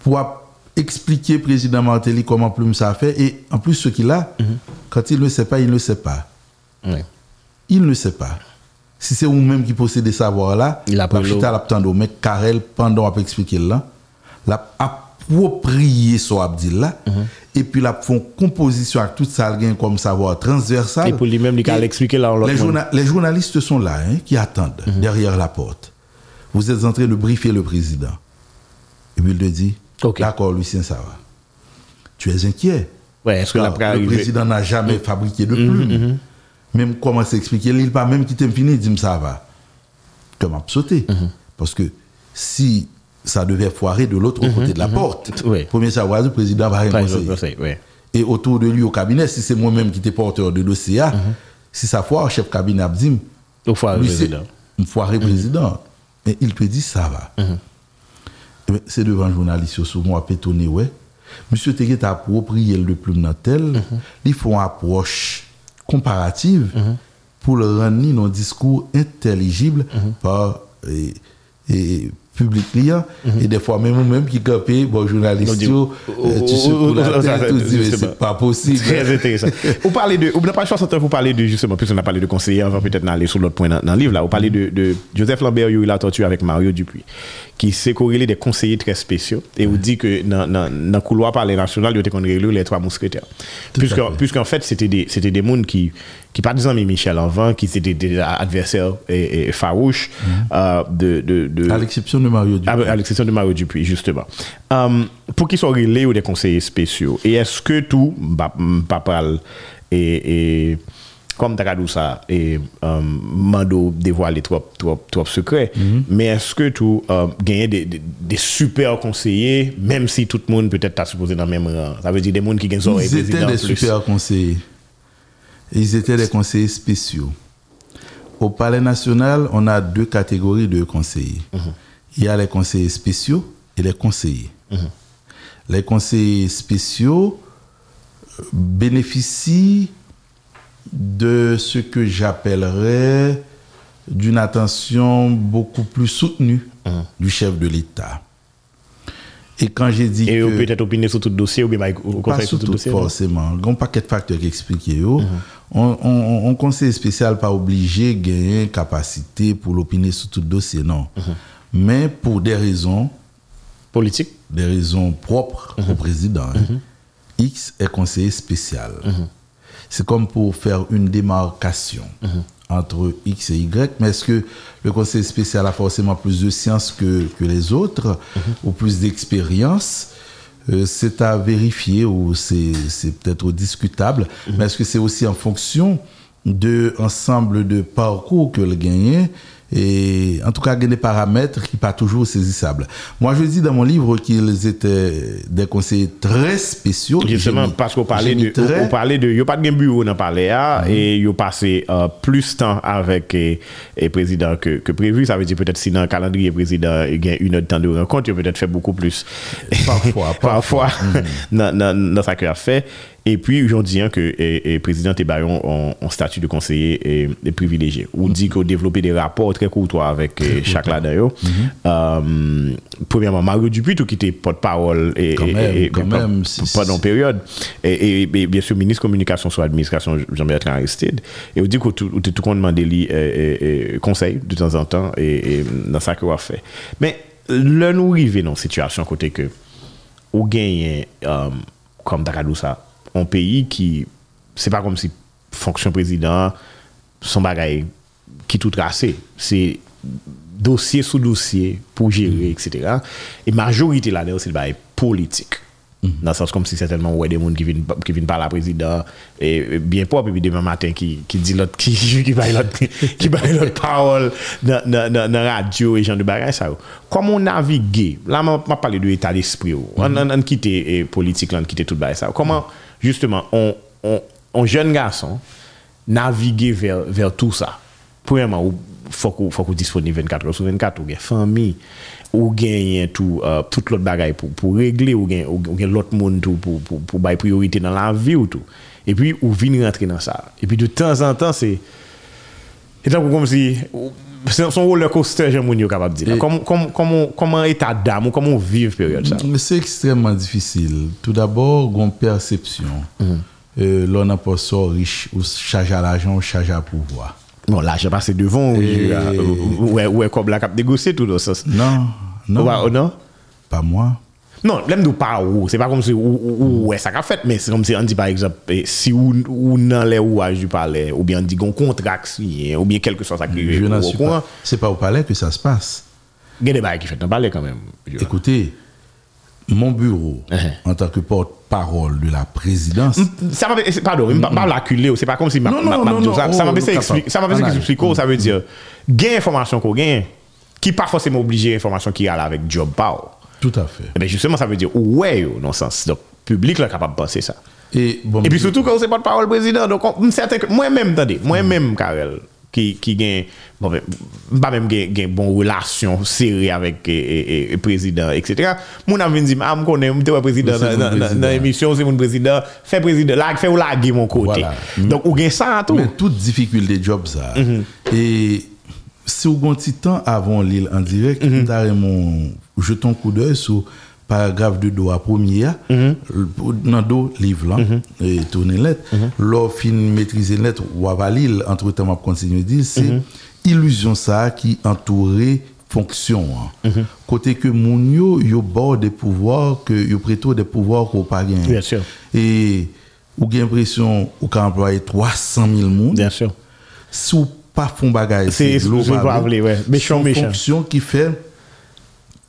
pour expliquer président Martelly comment Plume ça fait, et en plus ce qu'il a, quand il ne sait pas, il ne sait pas. Il ne sait pas. Si c'est vous-même qui possède des savoirs là, Il a ptando, mais Karel, pendant à expliquer là, la approprié son abdil là, et puis la font composition avec tout ça gain comme savoir transversal. Et pour lui-même, il expliqué là, les, journa- les journalistes sont là, hein, qui attendent derrière la porte. Vous êtes en train de briefer le président. Et puis il te dit, d'accord Lucien, ça va. Tu es inquiet. Ouais, est-ce que l'après le président n'a jamais fabriqué de plumes. Même comment s'expliquer, il pas même quitté fini, il dit ça va. Comme a sauté. Parce que si ça devait foirer de l'autre côté de la porte, Oui. premier savoir, le président va ouais. Et autour de lui au cabinet, si c'est moi-même qui était porteur de dossier, ah, si ça foire, chef cabinet a dit, Au foire, président. foiré président. Mais il te dit, ça va. Eh ben, C'est devant un journaliste, sur moi, pétonné, ouais. Monsieur Teguet a approprié le plume dans tel, il faut une approche comparative pour le rendre un discours intelligible par et, et public client. Et des fois, même moi-même qui capé, bon, journaliste, yo, euh, tu Oh, secoues oh, la oh, tête, justement. c'est pas possible. Très intéressant. Vous parlez de, on n'a pas 60 ans, vous parlez de, justement, plus on a parlé de conseiller, on va peut-être aller sur l'autre point dans, dans le livre, là. Vous parlez de, de Joseph Lambert, il a torturé avec Mario Dupuis, qui s'est corrélé des conseillers très spéciaux, et vous dit que dans, dans, couloir palais national, il était qu'on les trois mousquetaires. Puisqu'en, puisqu'en fait, c'était des, c'était des mondes qui, qui pas disant mais Michel Anvin, qui étaient des adversaires et, et farouches, euh, de, de, de, À l'exception de Mario Dupont. à, à l'exception de Mario Dupuis, justement. Euh, pour qu'ils soient relais ou des conseillers spéciaux, et est-ce que tout, pas parle, et, et comme Takadou ça, et euh, Mando dévoile trop, trop, trop secrets, mais est-ce que tout euh, gagne des, des, des super conseillers, même si tout le monde peut-être t'a supposé dans le même rang? Ça veut dire des mondes qui gagnent son Ils étaient des plus. super conseillers. Ils étaient des conseillers spéciaux. Au Palais national, on a deux catégories de conseillers. Il y a les conseillers spéciaux et les conseillers. Les conseillers spéciaux euh, bénéficient de ce que j'appellerais d'une attention beaucoup plus soutenue du chef de l'État. Et quand j'ai dit Et que... ou peut-être opiner sur tout dossier, ou bien au Pas conseil sur tout dossier. forcément. Il y a un paquet de facteurs qui expliquent. yo. On, on, on conseil spécial pas obligé de gagner capacité pour l'opiner sur tout dossier, non. Mais pour des raisons, Politique. des raisons propres au président, hein, X est conseiller spécial. C'est comme pour faire une démarcation entre X et Y, mais est-ce que le conseiller spécial a forcément plus de science que, que les autres ou plus d'expérience? Euh, c'est à vérifier ou c'est peut-être discutable, mais est-ce que c'est aussi en fonction de ensemble de parcours que le gagné et en tout cas, il y a des paramètres qui pas toujours saisissables. Moi, je dis dans mon livre qu'ils étaient des conseillers très spéciaux. Justement, parce qu'on parlait de, on parlait de, yo pas de bureau dans parler ah, et yo passé euh, plus de temps avec eh, le président que, que prévu. Ça veut dire peut-être si dans le calendrier président il y a une heure de temps de rencontre, il peut-être fait beaucoup plus. Parfois, parfois, dans, dans, dans ça qu'il a fait. Et puis, aujourd'hui, hein, que le président Tebayon ont un statut de conseiller et, et privilégié. On dit a développé des rapports très courtois avec eh, chaque là d'ailleurs. Euh, premièrement, Mario Dupuis, tout qui était porte-parole et, Quand et- même, et- quand et- même, si- pendant si- période. Et, bien sûr, ministre communication sur l'administration Jean-Bertrand Aristide. Et on dit que tout, tout, conseils de temps en temps et, dans ça qu'on a fait. Mais là, nous arrivons dans une situation côté que ou gagne euh, comme Dakadou ça an peyi ki, se pa kom si fonksyon prezident, son bagay ki tout rase. Se dosye sou dosye pou jere, mm. etc. E majorite la de ou se bagay politik. Mm. Nan sens kom si certainman wè de moun ki vin, ki vin par la prezident, e, e bien pop, e bi deman matin ki, ki di lot, ki, ki bay lot, ki bay lot parol nan, nan, nan, nan radyo e jan de bagay sa ou. Kwa moun navige, la man ma pale de etat d'esprit ou, an, an, an kite e, politik lan, an kite tout bagay sa ou. Koman... Mm. Justement on on un jeune garçon naviguer vers vers tout ça premièrement il faut qu'on qu'on disponible 24 heures sur 24 ou bien famille ou genyen tout, euh, tout l'autre bagaille pour, pour régler, ou gen, ou l'autre monde tout pour, pour, pour bailler priorité dans la vie ou tout. Et puis, ou venir rentrer dans ça. Et puis, de temps en temps, c'est. C'est comme si. C'est son roller coaster, j'aime mon capable de dire. Comment, comment, comment, comment état d'âme ou comment vivre période ça? C'est extrêmement difficile. Tout d'abord, une perception. Euh, l'on n'a pas ça riche, ou charge à l'argent, ou charge à pouvoir. Bon, là, j'ai passé devant, Et- ou comme ou, comme ou, ou, ou comme on ou, ou ou on ou courant, pas. C'est Non, lèm nou pa ou, se pa kom se ou wè e sa ka fèt, men se kom se an di par exemple, e, si ou nan lè ou aj du palè, ou bien di gon kontrak si, ou bien kelke so sa krive. Se pa ou palè ke sa se passe. Gè de baye ki fèt nan palè kan men. Ekoutè, mon bureau, uh -huh. en tant que porte-parole de la présidence... Ça pardon, je ne pas l'acculer, c'est pas comme si... Non, non, non, non. Ça m'a fait expliquer, ça veut mm-hmm. dire, gain information qu'on gagne, qui pas forcément obligé information qui a là avec job power. Tout à fait. Eh Mais justement, ça veut dire, ouais, non sens. Donc, public là capable de penser ça. Et, bon, et puis surtout quand c'est pas de parole président. Donc, moi-même, attendez, moi-même, mm. Karel, qui, qui gagne, bon, pas même gagne bon relation serrée avec le président, etc. Mon ami dit, ah, je connais, je président dans l'émission, c'est mon président, fais président, là, fais ou laguer mon côté. Donc, ou gagne ça tout. Mais toute difficulté de job, ça. Mm-hmm. Et se ou gonti tan avon li an direk, mm -hmm. tare mon jeton kou dèy sou paragraf de do a promye a, mm -hmm. nan do liv lan, mm -hmm. e tourne let, mhm. lor fin metrize let wavalil, antre tan map kontinye di, se mhm. iluzyon sa ki entoure fonksyon an. Mhm. Kote ke moun yo, yo bor de pouvoir, yo preto de pouvoir ko pa gen. Bien sûr. E ou gen presyon, ou ka employe 300 000 moun. Bien sûr. Sou pas font bagay, C'est- ouais. Méchant, méchant. fonction qui fait,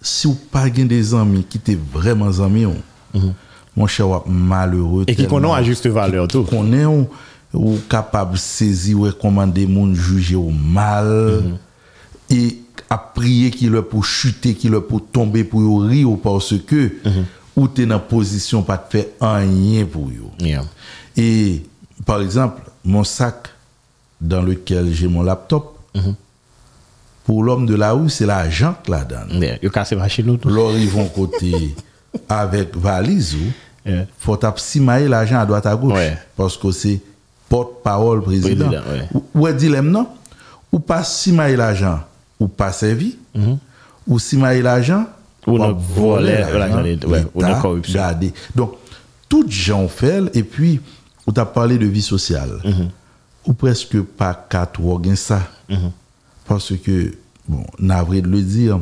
si ou pas des amis qui étaient vraiment amis, on, mon cher, malheureux. Et qui connaissent à juste valeur tout. Qu'on est ou, capable de saisir ou recommander moun juger au mal Mhm. et à prier qu'il leur pour chuter, qu'il leur pour tomber pour rire ou parce que Mhm. ou t'es dans position pas de faire rien pour yo. Yeah. Et par exemple, mon sac dans lequel j'ai mon laptop. Mm -hmm. Pour l'homme de la rue, c'est la jante là-dedans. Yeah, yo casse machine ou tout. Lors ils vont côté avec valise ou, yeah. faut taper simailler l'argent à droite à gauche. Ouais. Parce que c'est porte-parole président. président ouais. ou, ou est dilemme non? Ou pas simailler l'argent, ou pas servi. Mm -hmm. Ou simailler l'argent, ou non voler l'argent. Ouais, ou non corruption. Gardé. Donc, tout gens fait, et puis, on t'a parlé de vie sociale. Mm -hmm. Ou presque pas quatre ou gain ça. Parce que bon, navré de le dire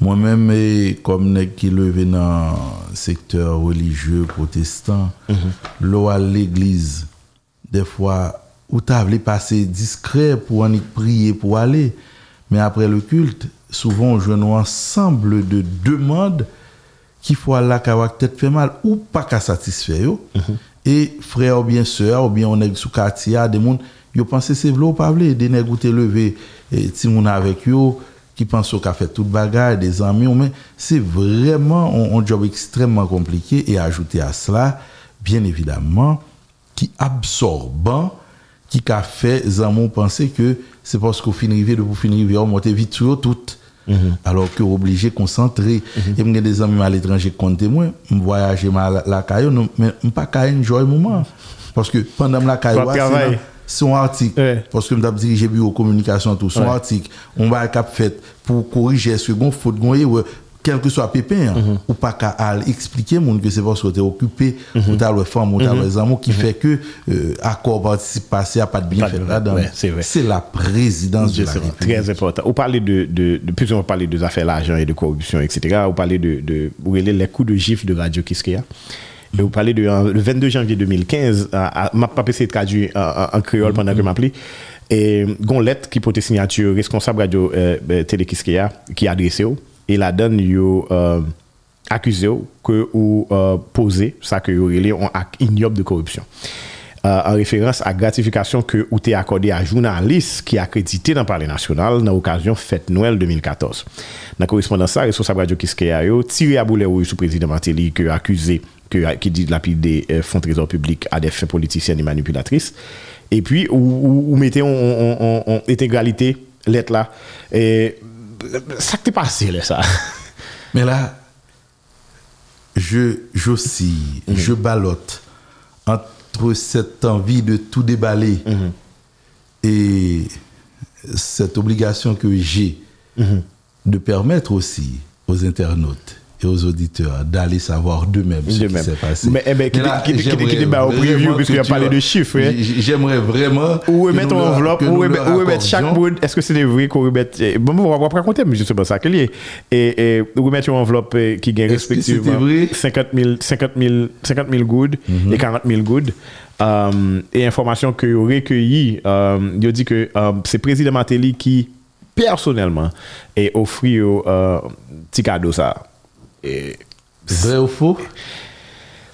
moi-même, comme nèg qui levé dans le secteur religieux protestant, l'eau à l'église, des fois, où t'as voulu passer discret pour en prier, pour aller. Mais après le culte, souvent, on joue un ensemble de demandes qui faut là peut-être fait mal ou pas qu'à satisfaire. Et frère ou bien sœur ou bien on est sous quartier des monde yo pensé c'est vle ou pas vle des nèg ou levé et ti moun avec yo qui pensent au fait toute bagarre des amis mais c'est vraiment un, job extrêmement compliqué. Et ajouter à cela bien évidemment qui absorbant qui a fait Zamon penser que c'est parce qu'on finit de pour finir on monter vite sur toutes Mm-hmm. alors que obligé concentrer. Mm-hmm. Et me des amis à l'étranger compte moi me voyager mal la caillou non, mais pas caillou un joyeux moment. Parce que pendant la caillou son article, ouais. parce que je dirigé diriger bureau communication, tout, son ouais. article, on va cap fait pour corriger ce qu'on faute, qu'on quel que soit pépin hein, ou pas qu'à expliquer monde que c'est parce que tu es occupé ou t'as le femme ou t'as les amours qui fait que euh, accord participe passé a pas de bien fait là-dedans. c'est la présidence de la République. Très important. Vous parlez de, de, de plus on parler des affaires d'argent et de corruption, etc. Vous parlez de, de vous les coups de gifle de Radio Kiskeya. Et vous parlez de le 22 janvier 2015, à, à, m'a pas essayé de traduire en, créole pendant que m'appelé. Et gon lettre qui portait signature responsable radio euh, euh, Télé Kiskeya qui a e la den yo uh, akuse yo ke ou uh, pose sa ke yo rele yon ak ignob de korupsyon. Euh, an referans ak gratifikasyon ke ou te akode a jounalist ki akredite nan pale nasyonal nan okasyon fèt Noël 2014. Nan korespondansa, resosab radio kiske a yo, tire a boule ou sou prezident Mateli ki akuse ki di la pi de eh, fond trezor publik a def politisyen e manipulatris. E pi ou, ou, ou mette yon integralite let la. E... Eh, ça t'est passé là, ça. Mais là, je j'oscille, je ballotte entre cette envie de tout déballer et cette obligation que j'ai de permettre aussi aux internautes et aux auditeurs d'aller savoir d'eux-mêmes ce qui s'est passé. Mais, eh ben, qui- Mais là, qui- qui- qui- j'aimerais qui débat au preview, parce qu'il a parlé de chiffres, J'aimerais vraiment. Où remettre enveloppe, où remettre, chaque bout. Est-ce que c'est vrai qu'on remettre. Bon, on va pas raconter, mais justement, ça que lié. Et, et où remettre une enveloppe eh, qui gagne respectivement c'était vrai? 50 000, 50 000, 50 000 good et 40 000 good. Um, et information que vous recueilli, um, il dit que um, c'est président Matéli qui, personnellement, est offert un petit cadeau ça. Et Vrai ou faux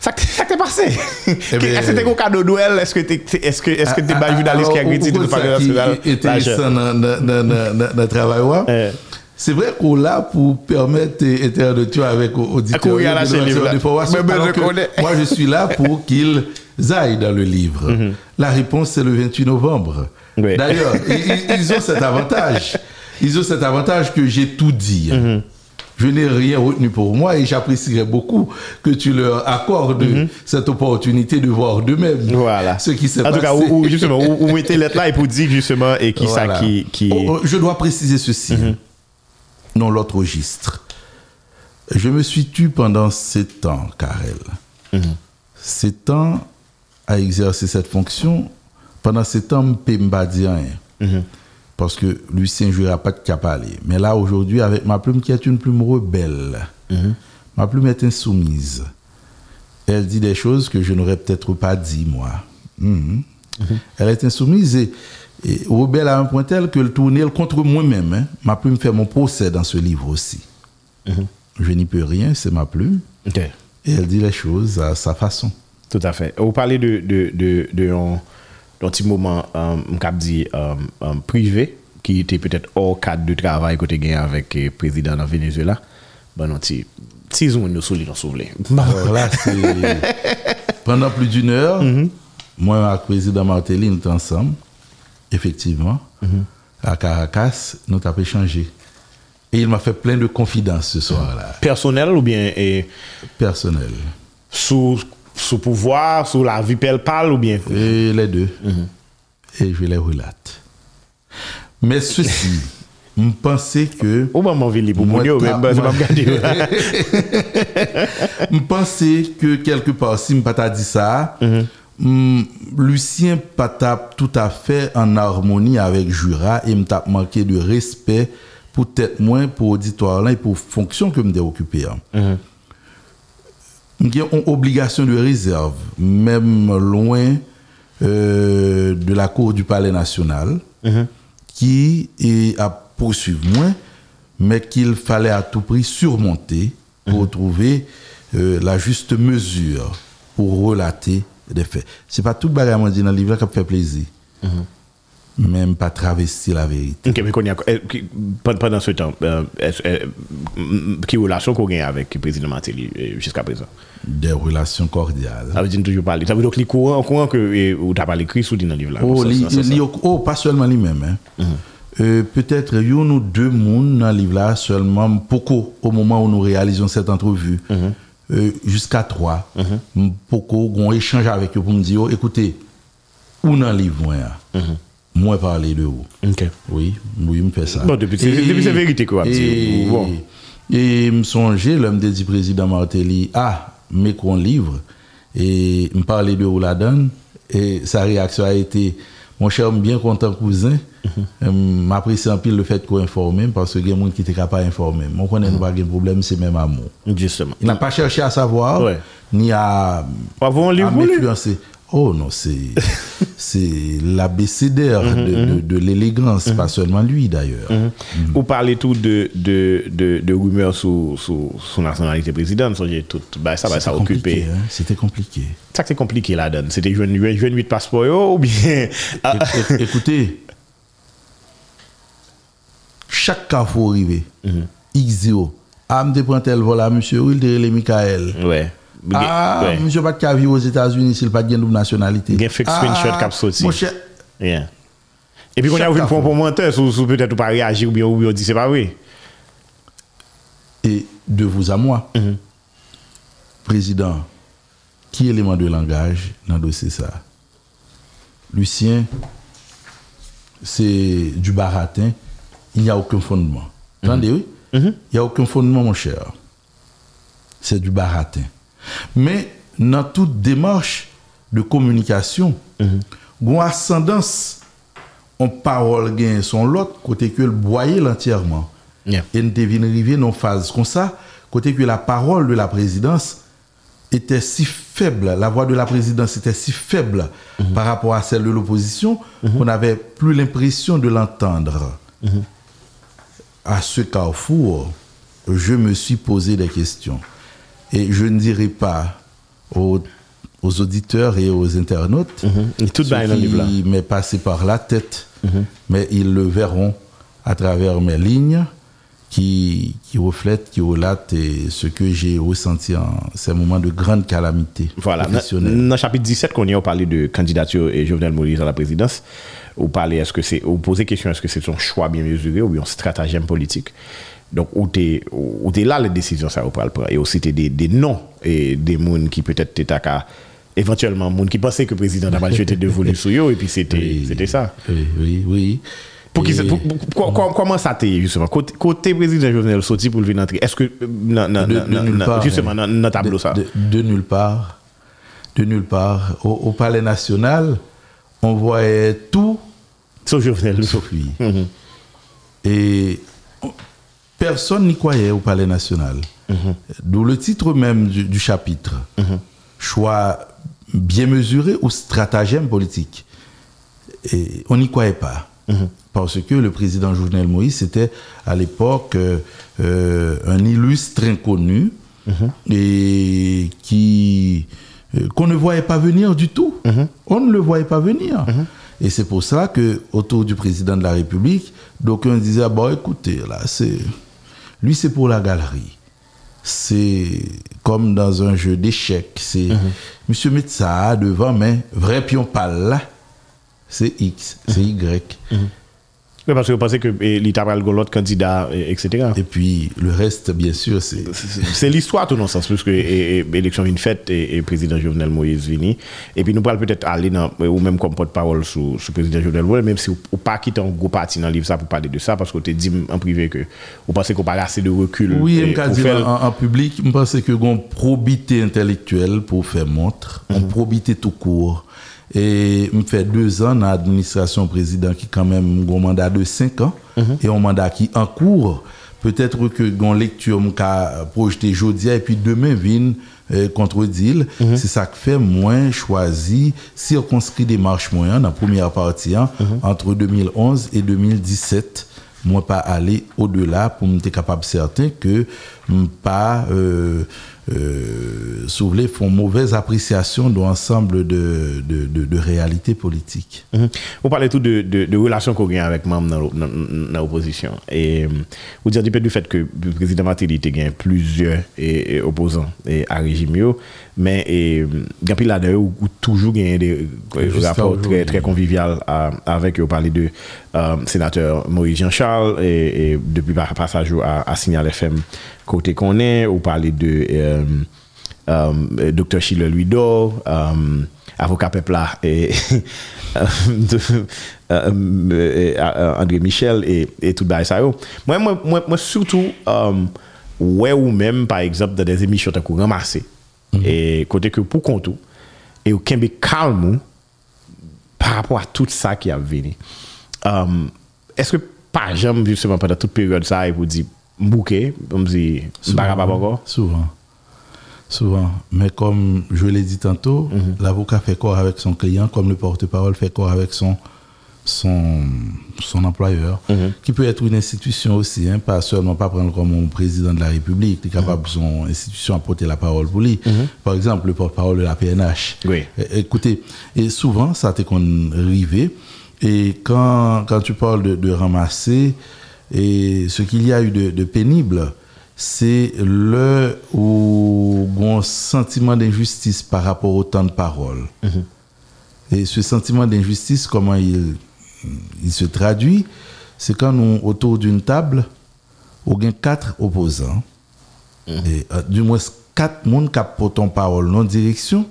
ça t'est passé? ben, Est-ce que c'était un cadeau de Noël? Est-ce que t'es est-ce que est-ce que t'es pas journaliste qui a grédité de parler national? intéressant dans- dans dans- dans- dans le travail. Euh. C'est vrai qu'on l'a pour permettre et internautes avec auditeurs de là. Moi, je suis là pour qu'ils aillent dans le livre. La réponse, c'est le 28 novembre. D'ailleurs, ils, ont cet avantage. Ils ont cet avantage que j'ai tout dit. Je n'ai rien retenu pour moi et j'apprécierais beaucoup que tu leur accordes cette opportunité de voir d'eux-mêmes Voilà. ce qui s'est En passé. tout cas, où, où, justement, où, où mettez l'être là et pour dire justement et qui Voilà. ça qui. qui... Oh, oh, je dois préciser ceci. Non, l'autre registre. Je me suis tu pendant sept ans, Karel. Sept ans à exercer cette fonction. Pendant sept ans, je ne pas dire rien. Parce que Lucien ne jouera pas de aller. Mais là, aujourd'hui, avec ma plume qui est une plume rebelle, ma plume est insoumise. Elle dit des choses que je n'aurais peut-être pas dit, moi. Mhm. Elle est insoumise et, et rebelle à un point tel que le tournait contre moi-même. hein. Ma plume fait mon procès dans ce livre aussi. Je n'y peux rien, c'est ma plume. Et elle dit les choses à sa façon. Tout à fait. Vous parlez de, de, de, de un, petit moment, dit, euh, privé, qui était peut-être hors cadre de travail que tu gagné avec le président de Venezuela. Bon, non, si, nous là, c'est pendant plus d'une heure, moi et le président Martelly, nous étions ensemble, effectivement, à Caracas, nous avons échangé. Et il m'a fait plein de confidences ce soir-là, Personnel ou bien et, personnel. sous, sous pouvoir, sous la vie pelle parle ou bien Et les deux. Mm -hmm. Et je les relate. Mais ceci, je pensais que. Au moment où pour moi, je pensais que quelque part, si je pas dit ça, mm -hmm. mm, Lucien pas tout à fait en harmonie avec Jura et m'a manqué de respect pour tête moins, pour auditoire là et pour fonction que me occupé. -hmm. J'ai une obligation de réserve, même loin euh, de la cour du Palais national, qui est à poursuivre moins, mais qu'il fallait à tout prix surmonter pour trouver euh, la juste mesure pour relater des faits. C'est pas tout le bagage dans le livre qui fait plaisir. Même pas travestir la vérité. Ok, mais y a, eh, pendant ce temps, euh, eh, mm, qui relation qu'on gagne avec le président Matéli eh, jusqu'à présent? Des relations cordiales. Ça veut dire toujours parler. Ça veut dire que les courants, courant que ou t'as parlé écrit sous dit dans le livre là. Oh, li- li- oh, pas seulement lui-même. Hein. Euh, Peut-être une ou deux monde dans le livre là, seulement beaucoup au moment où nous réalisons cette entrevue. Euh, Jusqu'à trois. Beaucoup ont échangé avec eux pour me dire oh, écoutez, où dans le livre moi, moi parler de vous. Oui, oui, me fait ça. Bon, depuis- c'est- vérité, quoi. Et, Bon. et me songer, l'homme de dit président Martelly, ah, mais qu'on livre, et me parler de vous la donne, et sa réaction a été, mon cher, bien content cousin, Mhm. m'apprécie en pile le fait qu'on informe, parce que il y a des gens qui étaient capables d'informer. Mon connaît Mhm. pas de problème, c'est même amour. Justement. Il n'a pas cherché à savoir, Ouais. ni à, à m'influencer. Oh non, c'est l'abécédaire Mhm, de, de, de l'élégance, pas seulement lui d'ailleurs. Ou parler tout de, de, de, de rumeurs sous, sous, sous nationalité présidente, tout, bah, ça va ça C'était compliqué, occuper. hein, C'était compliqué. Ça c'est compliqué là, donne. C'était jouer une 8 passeport ou bien? Ah, Écoutez, chaque cas faut arriver. Mhm. X0. Ah, me prend tel vol à monsieur, il te relé Michael. ouais. Ah, ouais. monsieur pas de vivre aux États-Unis s'il pas de double nationalité. Fake screenshot kap soti. Mon cher, Yeah. Et puis, quand on a Chaque ouvert fois. pour un commentaire, sous, peut-être pas réagir ou bien ou bien dit c'est pas vrai. Et de vous à moi, président, qui élément de langage dans le dossier ça? Lucien, c'est du baratin, il n'y a aucun fondement. Attendez, oui? Il n'y a aucun fondement, mon cher. C'est du baratin. Mais dans toute démarche de communication, une ascendance en parole gain son l'autre côté que le boyer l'entièrement. Yeah. Et nous devons arriver dans une phase comme ça, côté que la parole de la présidence était si faible, la voix de la présidence était si faible par rapport à celle de l'opposition, qu'on n'avait plus l'impression de l'entendre. À ce carrefour, je me suis posé des questions. Et je ne dirai pas aux, aux auditeurs et aux internautes tout là. qui m'est passé par la tête, mais ils le verront à travers mes lignes qui, qui reflètent, qui relatent ce que j'ai ressenti en ces moments de grande calamité Voilà. Dans professionnelle. dans le chapitre 17, qu'on y a parlé de candidature et Jovenel Moïse à la présidence, ou parler est-ce que c'est, question est-ce que c'est son choix bien mesuré ou bien un stratagème politique? Donc, où t'es, où t'es là, les décisions, ça, prendre. Et aussi, t'es des, des noms et des gens qui peut-être t'étaient à éventuellement, gens qui pensaient que le président n'a pas été dévolu sur eux, et puis c'était, Oui. ça. Oui, oui, oui. Pour qui pour- pour- pour- com- comment ça t'est, justement? Côté, côté président Jovenel sorti pour le venir entrer, est-ce que, non, non, de, non, de nulle non, part. justement, dans le tableau, de, ça. De, de nulle part. De nulle part. Au, au Palais National, on voyait tout Sauf Jovenel. sauf lui. Mhm. Et personne n'y croyait au Palais National. Mhm. D'où le titre même du, du chapitre. Choix bien mesuré ou stratagème politique. Et on n'y croyait pas. Mhm. Parce que le président Jovenel Moïse était à l'époque euh, euh, un illustre inconnu Mhm. et qui euh, qu'on ne voyait pas venir du tout. Mhm. On ne le voyait pas venir. Et c'est pour ça que autour du président de la République, d'aucuns disaient ah bon écoutez là c'est lui c'est pour la galerie. C'est comme dans un jeu d'échecs. C'est Monsieur Metsa devant, mais vrai pion pâle là, c'est X, c'est Y. Oui, parce que vous pensez que l'État va l'autre candidat, etc. Et puis le reste, bien sûr, c'est C'est l'histoire tout dans le sens, parce que l'élection vient faite et le président Jovenel Moïse vini. Et puis nous pourrons peut-être aller dans, ou même comme porte-parole sur le président Jovenel Moïse, même si vous ou pas quitter un gros parti dans le livre ça pour parler de ça, parce que vous dit en privé que vous pensez qu'on pas assez de recul Oui, je dire en, en public, je pense que une probité intellectuelle pour faire montre, une probité tout court. Et je fais deux ans dans l'administration président qui quand même un mandat de cinq ans et un mandat qui en cours. Peut-être que une lecture m'a projeté jeudi et puis demain vient euh, contredire. C'est ça que fait moins choisi circonscrit des marches moyennes dans la première partie hein, entre 2011 et 2017 moi pas aller au-delà pour me être capable certain que pas euh, euh, soulever font mauvaise appréciation de l'ensemble de, de, de, de réalités politiques. Mhm. Vous parlez tout de, de, relations qu'on a avec membres dans l'o- dans- dans l'opposition. Et euh, vous dire du fait du fait que le président Matéli a gagné plusieurs et, et opposants et à régime, mais il y a toujours gagné des euh, rapports très, très convivial à- avec, vous parlez de euh, sénateur Maurice Jean-Charles et, et depuis passage à, à Signal FM côté qu'on est, vous parlez de euh, euh, Dr. Chile euh, avocat Pepla et euh, de, euh, euh, André Michel et, et tout ça. Moi, moi, moi, moi surtout, ouais ou même, par exemple, dans des émissions qu'on ramassé, et côté que pour compte, ou, et au Kembe calme, ou, par rapport à tout ça qui a venu. Est-ce que, par exemple, justement, pendant toute période, ça, il vous dit, bouquet, on me dit, pas pas encore? Souvent. Souvent. Mais comme je l'ai dit tantôt, l'avocat fait corps avec son client, comme le porte-parole fait corps avec son, son, son employeur, qui peut être une institution aussi, hein, pas seulement pas prendre comme un président de la République, qui est capable, son institution, à porter la parole pour lui. Par exemple, le porte-parole de la PNH. Oui. Écoutez, et souvent, ça t'est qu'on rivé. Et quand, quand tu parles de, de ramasser, et ce qu'il y a eu de, de pénible, c'est le où un sentiment d'injustice par rapport au temps de parole. Et ce sentiment d'injustice, comment il, il se traduit C'est quand nous, autour d'une table, on a quatre opposants Et, euh, du moins, quatre personnes qui portent en parole non direction,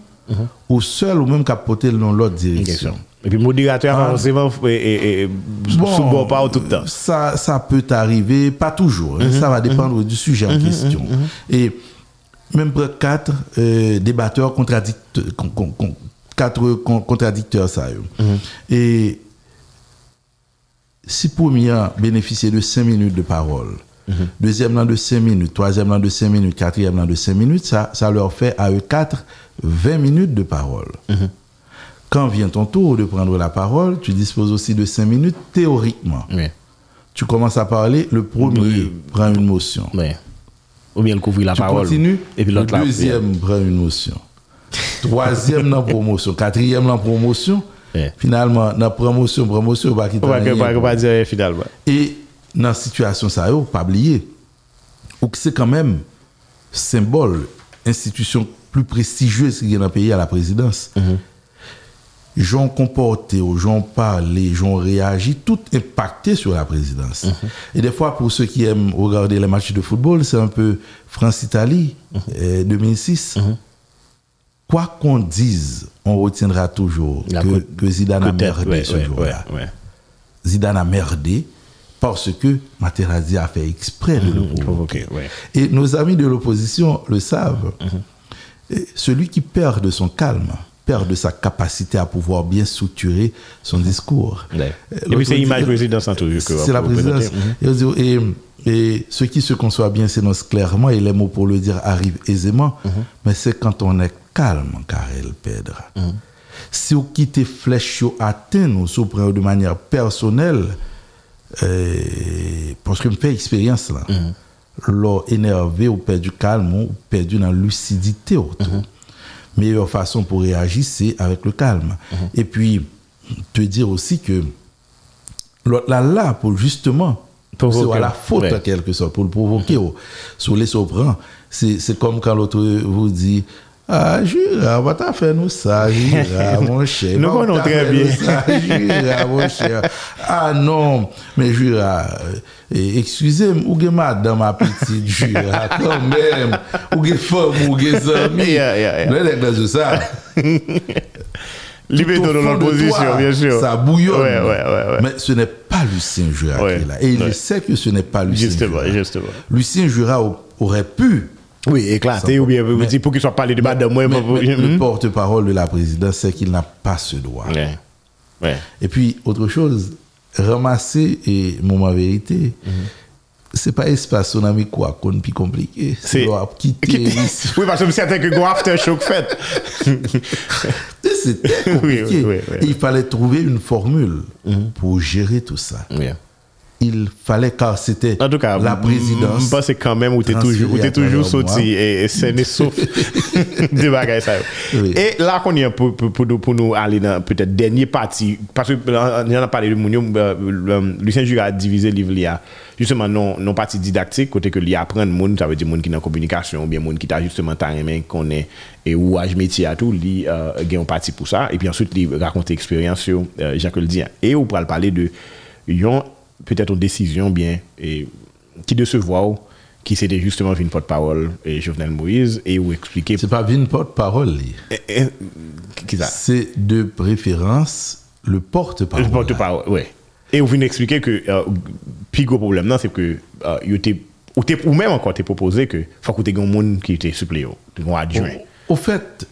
ou seul ou même qui portent dans l'autre direction. Et puis, modérateur, Ah. forcément, et, et, et, bord pas tout le temps. Ça, ça peut arriver, pas toujours. hein, ça va dépendre du sujet en question. Et même pour quatre euh, débatteurs contradicteurs, con- con- con- quatre con- contradicteurs, ça. Et si premier bénéficier de 5 minutes de parole, deuxième là de 5 minutes, troisième là de 5 minutes, quatrième là de 5 minutes, ça, ça leur fait à eux quatre 20 minutes de parole. Quand vient ton tour de prendre la parole, tu disposes aussi de 5 minutes théoriquement. Oui. Tu commences à parler, le premier prend une motion. Oui. Ou bien le couvrir la Tu parole. continues, Et puis le deuxième prend une motion. Troisième dans promotion, quatrième dans promotion. Finalement, dans promotion, promotion, pas quitter finalement. Et dans la situation ça, pas oublier, ou que c'est quand même symbole, institution plus prestigieuse qui est dans le pays à la présidence. J'ont comporté, j'ont parlé, j'ont réagi, tout impacté sur la présidence. Et des fois, pour ceux qui aiment regarder les matchs de football, c'est un peu France-Italie, euh, 2006. Quoi qu'on dise, on retiendra toujours La que, Zidane a merdé ouais, ce ouais, jour-là. ouais. Zidane a merdé parce que Materazzi a fait exprès de le provoquer. Et nos amis de l'opposition le savent. Mhm. Et celui qui perd de son calme, perd de sa capacité à pouvoir bien structurer son discours. Ouais. Euh, Et puis c'est l'image présidence en tout cas. C'est la présidence. Et, on et, et ce qui se conçoit bien s'énonce clairement, et les mots pour le dire arrivent aisément, Mhm. mais c'est quand on est calme car elle perdra. Mhm. Si on quitte flèche yo atteint nous sous de manière personnelle, euh, parce que je fais expérience là, Mhm. l'or énervé ou perdu calme ou perdu dans la lucidité autour. Mhm. Meilleure façon pour réagir, c'est avec le calme. Mhm. Et puis, te dire aussi que l'autre là, là, pour justement, c'est à la faute Ouais. en quelque sorte, pour le provoquer, oh, sur les soprans. C'est comme quand l'autre vous dit, ah, Jura, va t'en faire nous ça, Jura, mon cher. Nous connaissons très bien. ça, Jura, mon cher. Ah non, mais Jura, eh, excusez-moi, ou gen madame ma petite Jura, quand même, ou gen femme, ou gen amis. Yeah, yeah, yeah. Elle est dans ça. De fond de l'opposition, toi, bien sûr. Ça bouillonne. Ouais, ouais, ouais. Mais ce n'est pas Lucien Jura qui est là. Et il sait que ce n'est pas Lucien Justement, Jura. justement. Lucien Jura au- aurait pu, Oui, éclaté ou bien Mais- pour qu'il soit parlé de madame moi. mais, moi, mais le hum. porte-parole de la présidence sait qu'il n'a pas ce droit. Ouais. Ouais. Et puis, autre chose, ramasser et moment vérité, c'est pas espace son ami quoi qu'on plus compliqué. C'est C'est- doit quitter. Oui, parce que c'est certain que go after shock fait. C'était compliqué. Oui, oui, oui, il fallait trouver une formule pour gérer tout ça. Oui. il fallait car c'était en tout cas, la présidence. Je pense quand même où tu es toujours, toujours sorti et, c'est né sauf de bagages. Oui. Et là, qu'on est pour, pour, pour, pour, nous aller dans peut-être dernier partie, parce que euh, on a parlé de Mounion, euh, euh, Lucien Jura a divisé livre là. Justement, non, non partie didactique, côté que lui apprend monde, ça veut dire monde qui est en communication, ou bien monde qui t'a justement ta main qu'on est et ouage métier à tout, lui euh, gagne partie pour ça. Et puis ensuite, il raconte l'expérience sur euh, Jacques Jacques Dien. Et on pourra parler de yon peut-être une décision bien et qui de se voir qui c'était justement une porte-parole et Jovenel Moïse et ou expliquer C'est pas une porte-parole. Eh, eh, C'est de préférence le porte-parole. le porte-parole ouais et ou venez expliquer que euh, plus gros problème non c'est que euh, ou, ou même encore t'es proposé que faut que tu un monde qui était suppléant un adjoint Au fait,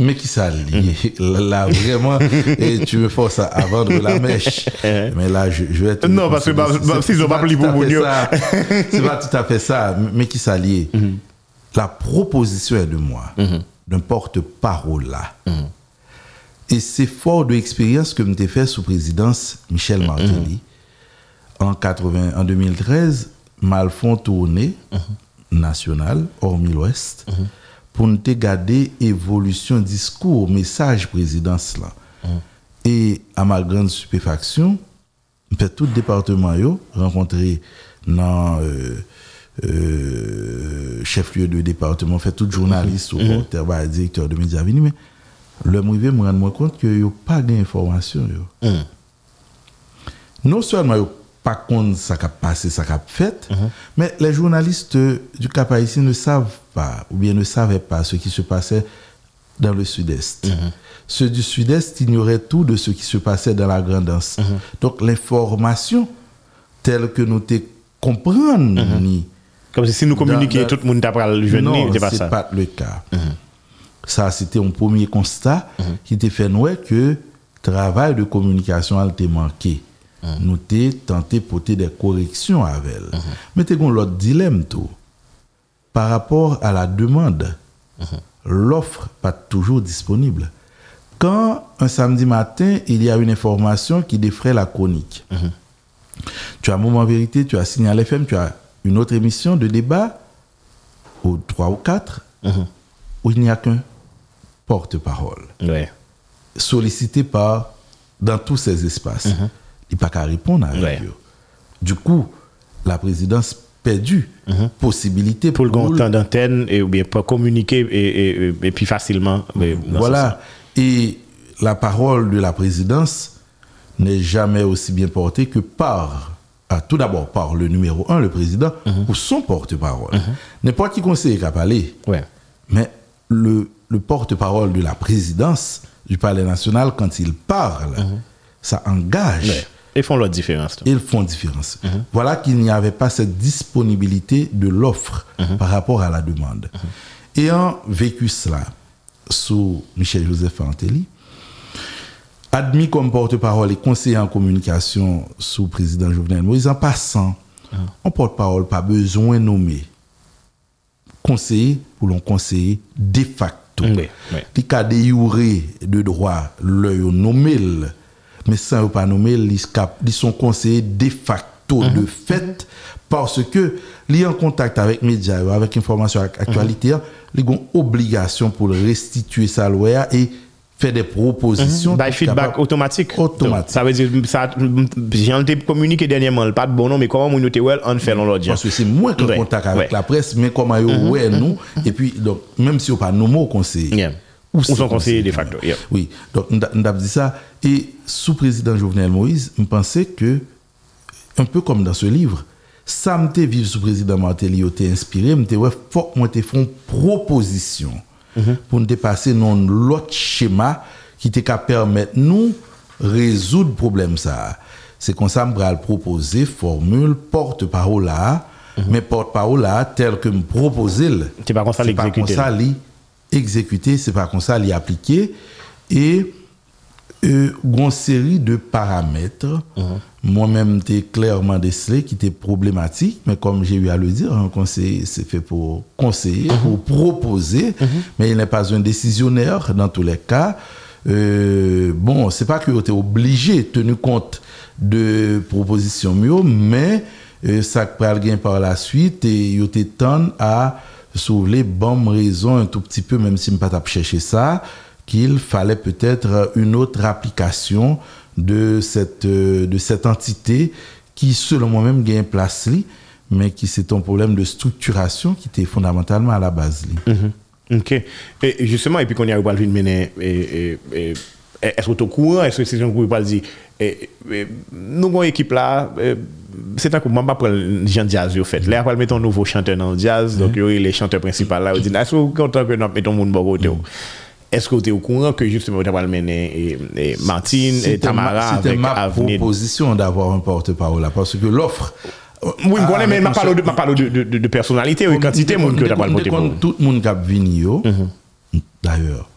mais qui ça lié Là, vraiment, et tu me forces à, à vendre la mèche. mais là, je, je vais te. Non, parce que bah, c'est- bah, ont c'est pas à pour fait Mounio. ça. C'est pas tout à fait ça, mais qui ça lié La proposition est de moi, d'un porte-parole là. Et c'est fort de l'expérience que je fait sous présidence Michel Martelly. En, 80, en 2013, Malfond tournée nationale, hormis l'Ouest, pou nou te gade evolusyon diskou, mesaj prezidans la. Mm. E a ma gran superfaksyon, mpe tout departement yo, renkontre nan euh, euh, chef lieu de departement, fè tout jounalist mm -hmm. ou terba direktor de Mediavini, men lè mrive mwen mwen kont ki yo pa gen informasyon yo. Mm. Non sèlman yo pas contre ça qui a passé, ça qui a fait. Mais les journalistes du Cap Haïtien ne savent pas, ou bien ne savaient pas ce qui se passait dans le sud-est. Ceux du sud-est ignoraient tout de ce qui se passait dans la Grandance. Donc l'information telle que nous te comprenons, ni- Comme si nous communiquions, Dans- tout le monde t'a le jeune, non, c'est pas ça. pas le cas. Ça, c'était un premier constat qui était fait nous que travail de communication a été manqué. Nous t'ai tenté de porter des corrections avec elle. Mais t'es l'autre dilemme tout. Par rapport à la demande, l'offre pas toujours disponible. Quand un samedi matin, il y a une information qui défraie la chronique, tu as Moment Vérité, tu as Signal FM, tu as une autre émission de débat, ou trois ou quatre, où il n'y a qu'un porte-parole, Ouais. sollicité par, dans tous ces espaces. Il n'y a pas qu'à répondre à Ouais. Du coup, la présidence perdu possibilité Pour le temps d'antenne, et ou bien pour communiquer et, et, facilement. mais Voilà. Et la parole de la présidence n'est jamais aussi bien portée que par, ah, tout d'abord par le numéro un, le président, ou son porte-parole. N'importe qui conseiller qu'à parler. Ouais. mais le, le porte-parole de la présidence du Palais national, quand il parle, ça engage. Ouais. Ils font leur différence. Ils font différence. Voilà qu'il n'y avait pas cette disponibilité de l'offre par rapport à la demande. Ayant vécu cela sous Michel Joseph Antelli, admis comme porte-parole et conseiller en communication sous président Jovenel Moïse, en passant, un porte-parole pas besoin de nommer conseiller pour l'on conseiller de facto. Les cas de droit, yo nommé, mais sans yo pas nommer, ils sont conseillers de facto, de fait, parce que li en contact avec médias, avec information actualité, ils ont obligation pour restituer sa loi et faire des propositions. By pour feedback automatique. Automatique. Ça veut dire, ça, j'ai été communiqué dernièrement, pas de bon nom, mais comment on nous well, on fait l'audience. Parce que c'est moins Ouais, contact avec ouais. la presse, mais comment yo ouais nous, et puis donc même si on pas nommé au conseil. Yeah. Ou son conseiller de facto, yeah. Oui, donc on a dit ça. Et sous président Jovenel Moïse, je pensais que, un peu comme dans ce livre, ça me vivre sous président Martelly, t'ai inspiré, me ouais, faut que moi te font proposition pour nous dépasser non l'autre schéma qui te permettre nous résoudre le problème ça. C'est comme ça me proposer formule porte-parole là, mais porte-parole là tel que me proposer C'est pas comme ça c'est l'exécuter. Exécuter, c'est pas comme ça li appliquer et euh, une série de paramètres. Moi-même t'es clairement décelé qui étaient problématiques mais comme j'ai eu à le dire un conseil c'est fait pour conseiller pour proposer mais il n'est pas un décisionnaire dans tous les cas. Euh, bon c'est pas que tu es obligé tenu compte de propositions mieux mais euh, ça peut aller par la suite et te tend à soulever bonne raison un tout petit peu même si je ne pas chercher ça qu'il fallait peut-être une autre application de cette, euh, de cette entité qui, selon moi-même, gagne place, mais qui c'est un problème de structuration qui était fondamentalement à la base. Mhm. Ok. Et justement, et puis qu'on y a le vide mener, est-ce que tu es au courant, est-ce que c'est un pas le dire, nous avons une équipe là, euh, c'est un coup, je vais Jean Diaz, au fait. Là, après, mettons un nouveau chanteur dans le jazz, donc, mm-hmm. il y les chanteurs principaux là, ils disent, est-ce que vous content que nous mettons mon côté Est-ce que vous êtes au courant que justement, vous avez mené Martine et Tamara avec Avenir C'était ma proposition d'avoir un porte-parole là, parce que l'offre. Oui, je ah, connais, mais je parle de personnalité, de quantité, mon que vous avez Tout le monde qui a venu, mm-hmm. d'ailleurs.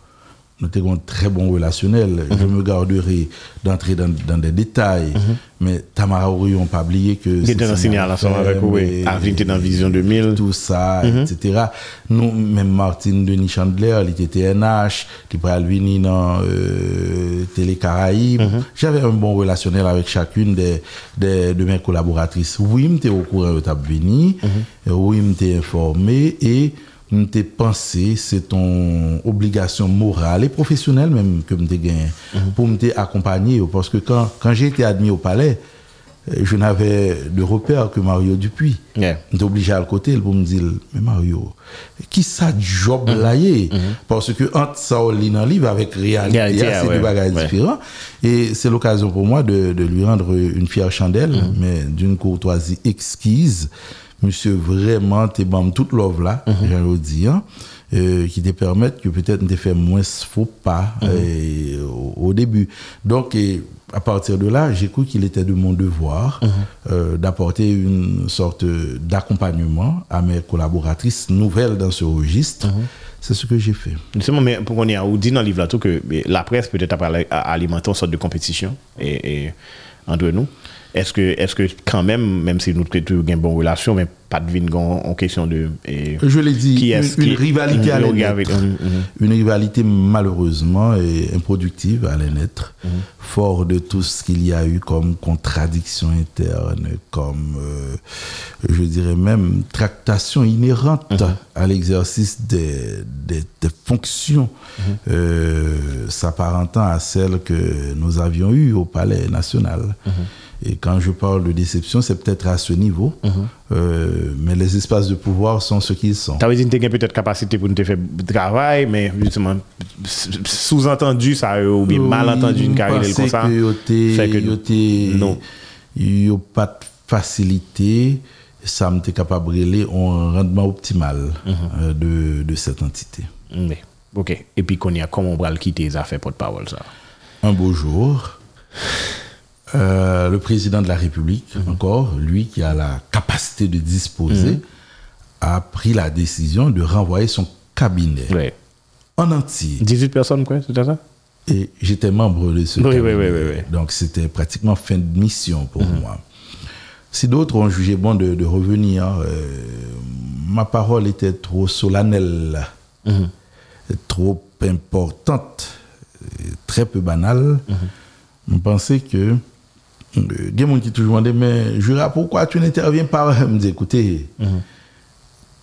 Nous avons un très bon relationnel. Je me garderai d'entrer dans, dans des détails. Mais Tamara Orion, pas oublié que. Il le signal ensemble avec vous, oui. Avril était dans Vision 2000. Tout ça, etc. Nous, même Martine Denis Chandler, il était TNH, il pourrait venir dans euh, Télé Caraïbes. J'avais un bon relationnel avec chacune des, des- de mes collaboratrices. Oui, j'étais au courant de ta venu. Oui, j'étais informé et m'te pensé c'est ton obligation morale et professionnelle même que m'te gagné pour m'te accompagner parce que quand quand j'ai été admis au palais je n'avais de repère que Mario Dupuis. Yeah. J'étais obligé à le côté pour me dire, mais Mario, qui ça job Mm-hmm. là y est? Parce que entre ça, on lit dans le livre avec réalité, Réalité, c'est ouais, deux bagages ouais. différents. Et c'est l'occasion pour moi de, de lui rendre une fière chandelle, Mm-hmm. mais d'une courtoisie exquise. Monsieur, vraiment, t'es bon toute l'œuvre là, Mm-hmm. j'ai dit, hein, euh, qui te permettent que peut-être te fait moins faux pas Mm-hmm. euh, au, au début. Donc, et à partir de là, j'ai cru qu'il était de mon devoir euh, d'apporter une sorte d'accompagnement à mes collaboratrices nouvelles dans ce registre. C'est ce que j'ai fait. Justement, mais pour qu'on a, ou dit dans le livre là tout que la presse peut-être après alimenter une sorte de compétition et, et entre nous. Est-ce que, est-ce que quand même, même si nous avons une bonne relation, mais pas de vin en question de. et- Je l'ai dit, Qui une, est-ce une qui- rivalité une allait rivalité avec-. Une rivalité malheureusement et improductive allait naître, Mhm. fort de tout ce qu'il y a eu comme contradiction interne, comme, euh, je dirais même, tractation inhérente à l'exercice des, des- des fonctions euh, s'apparentant à celles que nous avions eues au Palais national. Et quand je parle de déception, c'est peut-être à ce niveau, Mhm. euh, mais les espaces de pouvoir sont ce qu'ils sont. Ça veut dire que tu as peut-être capacité pour nous te faire travail, mais justement, sous-entendu, ça a ou bien malentendu une carrière comme ça. que fait que yo te- non. yo pas de facilité, ça me capable de un rendement optimal euh, de, de cette entité. Mais, ok. Et puis, qu'on y a comment on va le quitter les affaires porte-parole, ça? Un beau jour, euh, le président de la République, Mhm. encore, lui qui a la capacité de disposer, a pris la décision de renvoyer son cabinet en entier. 18 personnes, quoi, c'est ça? Et j'étais membre de ce Oui, cabinet. oui, oui, oui. Donc c'était pratiquement fin de mission pour Mhm. moi. Si d'autres ont jugé bon de, de revenir, euh, ma parole était trop solennelle, Mhm. trop importante, euh, très peu banale. Mhm. Je pensais que. Il y a des gens qui toujours demandé, mais Jura, pourquoi tu n'interviens pas? Je me dis, écoutez, Mhm.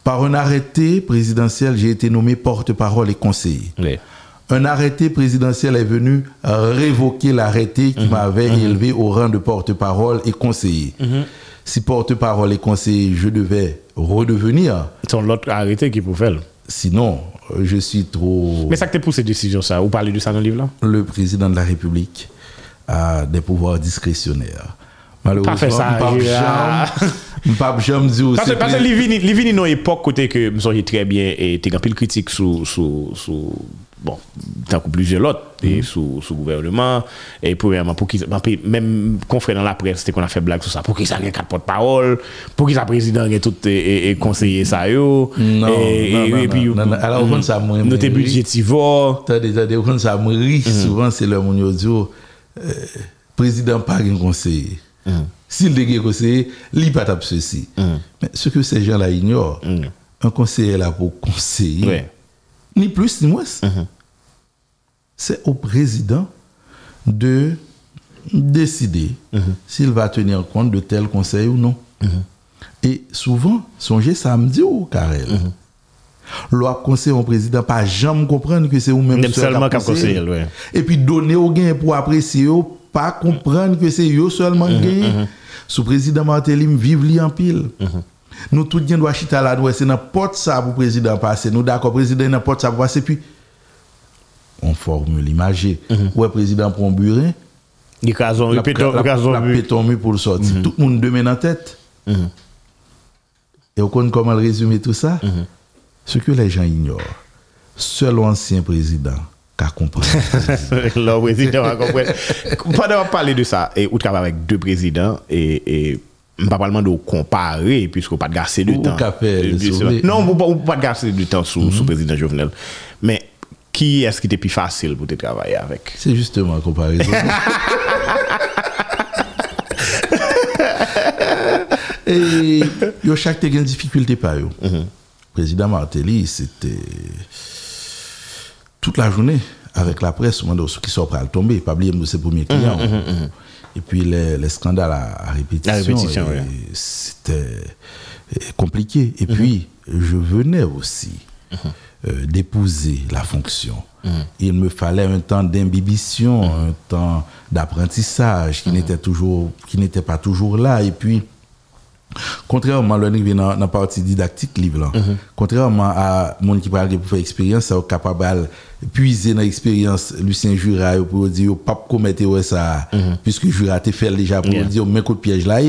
par un arrêté présidentiel, j'ai été nommé porte-parole et conseiller Oui. un arrêté présidentiel est venu révoquer l'arrêté Mhm. qui m'avait élevé au rang de porte-parole et conseiller. Mhm. Si porte-parole et conseiller, je devais redevenir. C'est l'autre arrêté qui faire. Sinon, je suis trop... Mais ça que t'es poussé décision, ça? Vous parlez de ça dans le livre, là? Le président de la République à des pouvoirs discrétionnaires. Malheureusement, Mpap jom di ou se ple... Pase li vini nou epok kote ke msonje trebyen e te gampil kritik sou, sou, sou bon, tankou pluje lot, mm. sou, sou gouvernement, e pou reman pou ki, mèm konfre nan la pres, te kon a fe blag sou sa, pou ki sa gen kat pot parol, pou ki sa prezident gen tout e konseye sa yo, mm-hmm. mm-hmm. e pi yo... Ala ou kon sa mwen mwen ri, note budjetivor... Tade, tade, ou kon sa mwen ri, souvan se lè moun yo di ou... président pas un conseiller. Mhm. S'il est un conseiller, il pas tape ceci. Mais ce que ces gens-là ignorent, un conseiller est là pour conseiller, ni plus ni moins. C'est au président de décider Mhm. s'il va tenir compte de tel conseil ou non. Et souvent, songez samedi ou Karel. Mhm. Loi conseil au président pas jamais comprendre que c'est ou même Même seul seulement qui ouais. Et puis donner au gain pour apprécier pas comprendre que c'est eux seulement Mhm, gain. Sous président Martelim vive li en pile. Nous tout bien doit chita là nous c'est n'importe ça pour président passer. Nous d'accord président n'importe ça pour passer puis on formule imagé. Ouais président prend burin, il kazon, la, il mieux pour le sortir. Tout le monde demain en tête. Et on connaît comment résumer tout ça? Ce que les gens ignorent, seul ancien président qu'a compris. le président va comprendre. Pendant qu'on parler de ça, et ou travaille avec deux présidents, et, et pas parlement de comparer, puisqu'on pas de gasser du temps. le. Non, pas, ou pas de gasser du temps sous, sous président Jovenel. Mais qui est-ce qui était plus facile pour te travailler avec? C'est justement la comparaison. Et yo chaque te gen difficulté par yo. Président Martelly, c'était toute la journée avec la presse, au moment où qui à le tomber, pas oublier de ses premiers clients. Et puis les, les scandales à, répétition, À c'était euh, compliqué. Et puis je venais aussi euh, d'épouser la fonction. Il me fallait un temps d'imbibition, un temps d'apprentissage qui n'était toujours, qui n'était pas toujours là. Et puis, contrairement à l'on dans la partie didactique livre là, contrairement à mon qui parle pour faire expérience, ça est capable de puiser dans l'expérience Lucien Jura pour dire pas commettre ça, puisque Jura a fait déjà pour dire mais coup de piège là,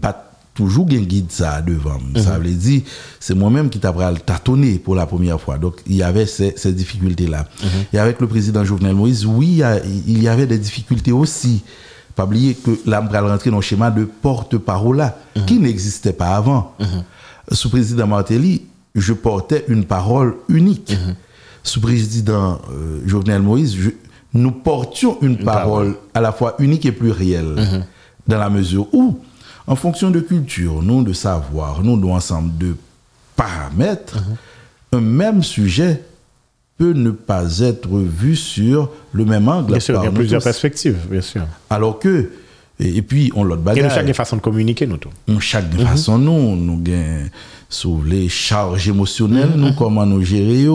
pas toujours un guide ça devant. Ça veut dire, c'est moi-même qui t'a tâtonné pour la première fois. Donc, il y avait ces, ces difficultés-là. Et avec le président Jovenel Moïse, oui, il y avait des difficultés aussi. Pas oublier que là, on rentrer dans le schéma de porte-parole là, qui n'existait pas avant. Sous président Martelly, je portais une parole unique. Sous président euh, Jovenel Moïse, nous portions une, parole, à la fois unique et plurielle, dans la mesure où en fonction de culture, nous de savoir, nous d'ensemble de paramètres, un même sujet peut ne pas être vu sur le même angle. Bien sûr, il y a plusieurs perspectives, bien sûr. Alors que, et, puis on l'autre bagage. Il y a chaque façon de communiquer, nous tous. Chaque façon, nous, nous gagnons sur les charges émotionnelles, nous, comment nous gérer.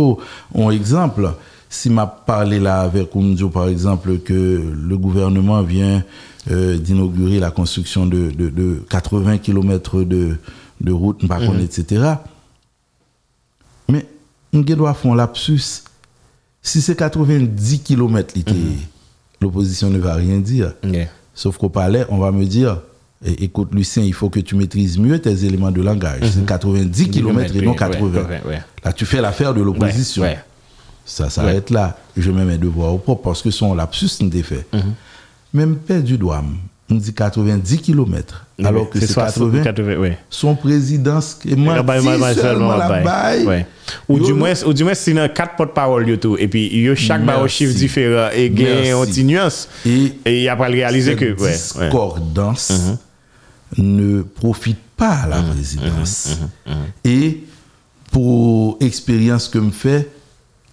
Un exemple, si m'a parlé là avec Oumdio, par exemple, que le gouvernement vient euh, d'inaugurer la construction de, de, de 80 km de, de route, par contre, etc. Mais on doit faire un lapsus. Si c'est 90 km, l'opposition ne va rien dire. Sauf qu'au palais, on va me dire, écoute Lucien, il faut que tu maîtrises mieux tes éléments de langage. C'est 90 km et non 80. Là, tu fais l'affaire de l'opposition. Ça s'arrête là. Je mets mes devoirs au propre parce que son lapsus n'est fait. Même Père du doigt, on dit 90 km. Alors que c'est 80. 80 Son moi, seulement la baille. Ou, du moins, ou du moins, c'est quatre porte-parole et puis y a chaque barre chiffre différent et il y a une nuance. Et, il a pas réalisé que. La discordance mhm. ne profite pas à la mhm. présidence. Mhm. Et pour expérience que me fait,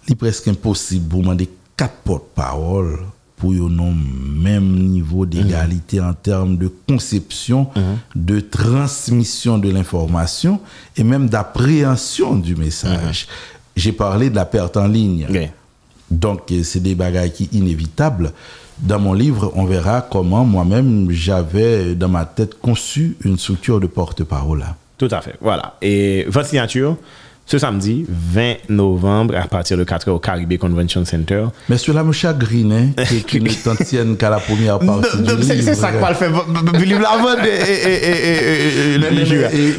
il est presque impossible pour demander quatre porte-parole pour un même niveau d'égalité en termes de conception, de transmission de l'information et même d'appréhension du message. J'ai parlé de la perte en ligne. Donc, c'est des bagages qui inévitables. Dans mon livre, on verra comment moi-même j'avais dans ma tête conçu une structure de porte-parole. Tout à fait. Voilà. Et votre signature, ce samedi 20 novembre à partir de 4h au Caribbean Convention Center. Mais cela me chagrine qui ne t'en qu'à la première partie du livre. C'est ça que va le faire. Livre l'avant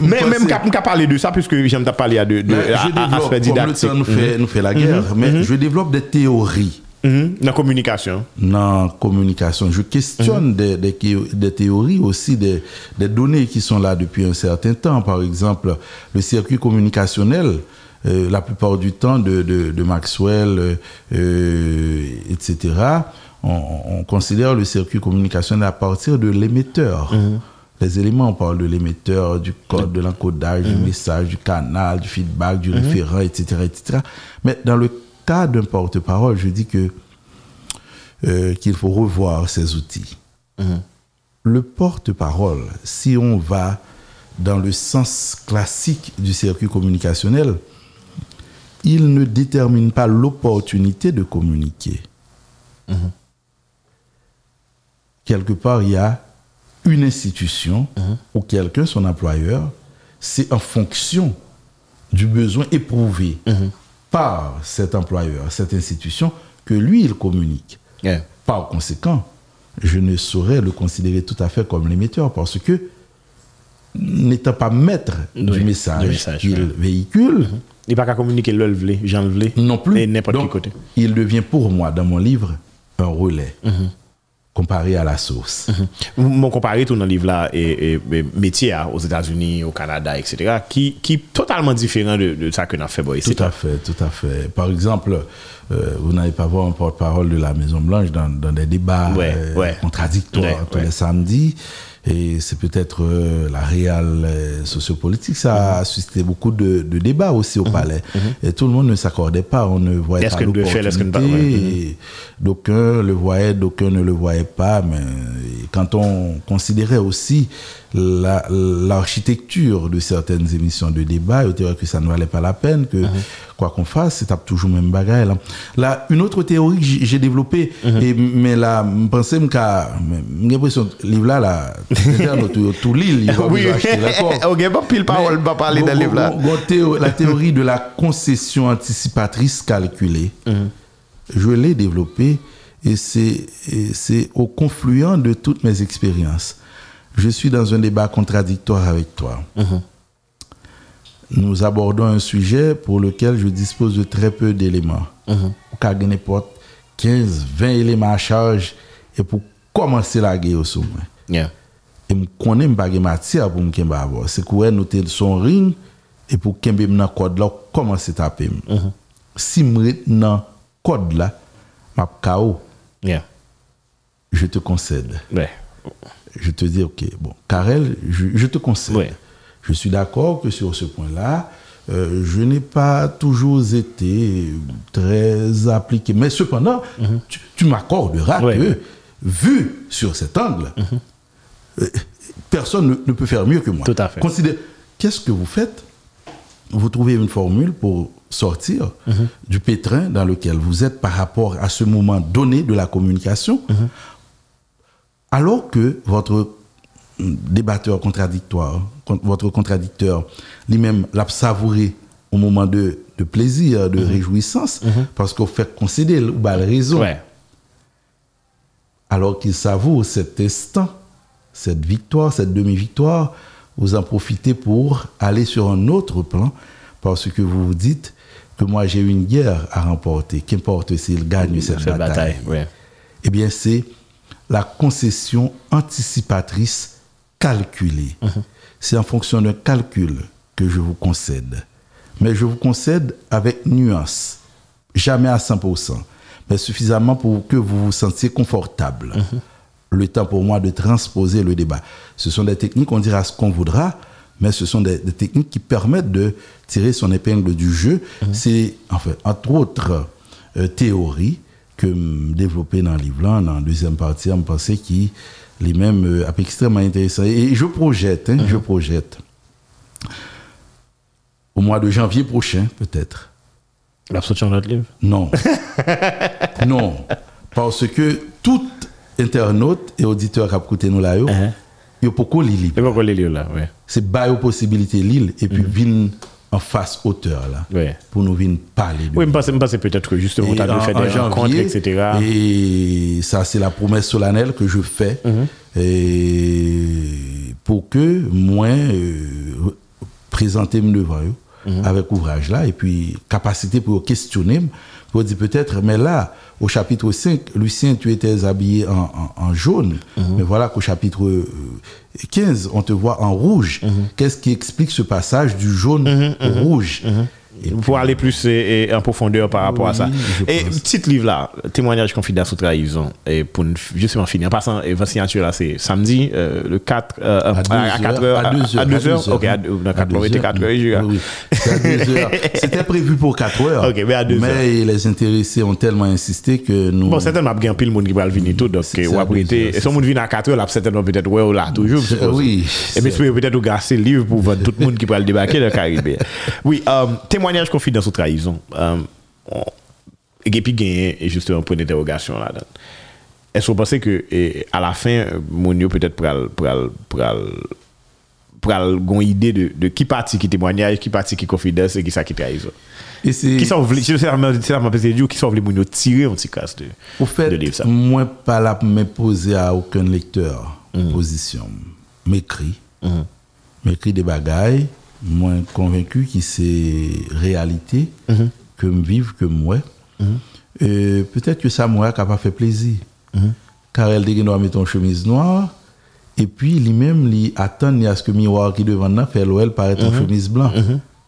Mais même qu'à parler de ça, puisque j'aime parler de, de, aspect didactique. Nous fait, nous fait la guerre, mm-hmm. mais mm-hmm. je développe des théories. Dans la communication. Dans la communication. Je questionne des, des, des, théories aussi, des, des, données qui sont là depuis un certain temps. Par exemple, le circuit communicationnel, euh, la plupart du temps de, de, de Maxwell, euh, etc., on, on, considère le circuit communicationnel à partir de l'émetteur. Mhm. Les éléments, on parle de l'émetteur, du code, de l'encodage, du mhm. message, du canal, du feedback, du mhm. référent, etc., etc. Mais dans le cas d'un porte-parole, je dis que euh, qu'il faut revoir ces outils. Mhm. Le porte-parole, si on va dans le sens classique du circuit communicationnel, il ne détermine pas l'opportunité de communiquer. Mhm. Quelque part, il y a une institution mhm. ou quelqu'un, son employeur, c'est en fonction du besoin éprouvé par cet employeur, cette institution, que lui, il communique. Par conséquent, je ne saurais le considérer tout à fait comme l'émetteur parce que, n'étant pas maître du message, qu'il véhicule, mm-hmm. il n'est pas qu'à communiquer le j'en non plus. n'importe quel côté. Il devient pour moi, dans mon livre, un relais. Mm-hmm comparé à la source. Mon comparé tout dans le livre là et, métier hein, aux États-Unis, au Canada, etc. qui qui totalement différent de, de ça que nous avons fait ici. Tout à fait, tout à fait. Par exemple, euh, vous n'allez pas voir un porte-parole de la Maison Blanche dans, dans des débats euh, contradictoires tous les samedis. Et c'est peut-être euh, la réelle euh, sociopolitique. Ça a suscité beaucoup de, de débats aussi au mhm. palais. Mhm. Et tout le monde ne s'accordait pas. On ne voyait pas l'opportunité. D'aucuns le voyaient, d'aucuns ne le voyaient pas. Mais quand on considérait aussi l'architecture de certaines émissions de débat, il que ça ne valait pas la peine que mhm quoi qu'on fasse, c'est toujours même bagaille. Là. là, une autre théorie que j'ai développée, et, mais là, je pensais que j'ai l'impression que livre là, là, tout, tout l'île, il va Oui, acheter, d'accord ok, pas pile parole, pas parler dans le livre là. la théorie de la concession anticipatrice calculée, Mhm. je l'ai développée et c'est et c'est au confluent de toutes mes expériences. Je suis dans un débat contradictoire avec toi. Mhm. Nous abordons un sujet pour lequel je dispose de très peu d'éléments. Mhm. Ou qu'à gagner n'importe 15, 20 éléments à charge et pour commencer la guerre au sommet Yeah. et me connais pas de matière pour me avoir c'est quoi nous te son ring et pour kembe dans code là commencer taper si me dans code là m'a KO Yeah. je te concède Ouais. je te dis ok bon Karel je, je te concède Ouais. Je suis d'accord que sur ce point là euh, je n'ai pas toujours été très appliqué mais cependant tu, tu m'accorderas Ouais. que vu sur cet angle euh, personne ne, ne peut faire mieux que moi. Tout à fait. Considère, qu'est-ce que vous faites? Vous trouvez une formule pour sortir Mhm. du pétrin dans lequel vous êtes par rapport à ce moment donné de la communication, Mhm. alors que votre débatteur contradictoire, con- votre contradicteur, lui-même l'a savouré au moment de, de plaisir, de réjouissance, parce qu'on fait concéder ou bah, le raison Ouais. alors qu'il savoure cet instant, cette victoire, cette demi-victoire, vous en profitez pour aller sur un autre plan parce que vous vous dites que moi j'ai une guerre à remporter, qu'importe s'il gagne cette, Cette bataille. bataille. Ouais. Eh bien, c'est la concession anticipatrice calculée. C'est en fonction d'un calcul que je vous concède. Mais je vous concède avec nuance, jamais à 100%, mais suffisamment pour que vous vous sentiez confortable. Le temps pour moi de transposer le débat. Ce sont des techniques, on dira ce qu'on voudra, mais ce sont des, des techniques qui permettent de tirer son épingle du jeu. C'est, en fait, entre autres euh, théories que développé dans le livre là, dans la deuxième partie, on pensait qui les mêmes euh, extrêmement intéressant. Et je projette, hein, je projette. Au mois de janvier prochain, peut-être. La sortie de notre livre. Non. non. Parce que tout internaute et auditeur qui a écouté nous là, Uh-huh. yo poko li li. C'est pas quoi les livres là, ouais. C'est bail aux possibilités l'île et puis vin en face hauteur là. Ouais. Pour nous venir parler de Oui, je pense, peut-être que justement, tu as fait des rencontres, etc. Et ça, c'est la promesse solennelle que je fais Mhm. et pour que moi, euh, présenter me devant eux Mhm. avec ouvrage là et puis capacité pour questionner, pour dire peut-être, mais là, au chapitre 5, Lucien, tu étais habillé en, en- en jaune, Mhm. mais voilà qu'au chapitre euh, 15, on te voit en rouge. Mhm. Qu'est-ce qui explique ce passage du jaune au rouge? Et pour aller plus et, et en profondeur par rapport à ça. Et pense. petit livre là, témoignage confidence ou trahison, et pour justement finir, en passant, et votre signature là, c'est samedi, euh, le 4, euh, à, deux 4 heures, à deux heures, à 2 à heures, heures, ok, à hein. deux- non, À 4 heures, deux était heures. 4 heures, je dirais. Oui, heures. C'était prévu pour 4 heures. Ok, mais à deux Mais les intéressés ont tellement insisté que nous. Bon, certainement, il y a un pile monde qui va venir tout, donc, ou après, et si on vient à 4 heures, là, certainement, peut-être, ouais, ou là, toujours, oui, Et c'est- peut-être, ou gasser le livre pour tout le monde qui va le débarquer dans le Caribé. Oui, euh, témoignage confidence ou trahison. Euh, et puis, gagné, et justement, point d'interrogation là. Est-ce que vous pensez que, et, à la fin, mon yo peut-être pral, pral, pral, pral, gon idée de, de qui parti qui témoignage, qui parti qui confidence et qui ça qui trahison? Et. Qui sont vle- je sais pas, du qui sont vle moun yo tirer un petit casse de, Au fait, de livre ça? moi, pas là pour m'imposer à aucun lecteur Mhm. position. M'écrit. M'écrit des bagailles. Moi, convaincu que c'est réalité, Mhm. que me vive, que moi. Euh, Peut-être que ça, moi, qui pas fait plaisir. Mhm. Car elle doit mettre une chemise noire. Et puis, lui-même, il attend à ce que miroir qui devant nous fait l'OL paraître en chemise blanche.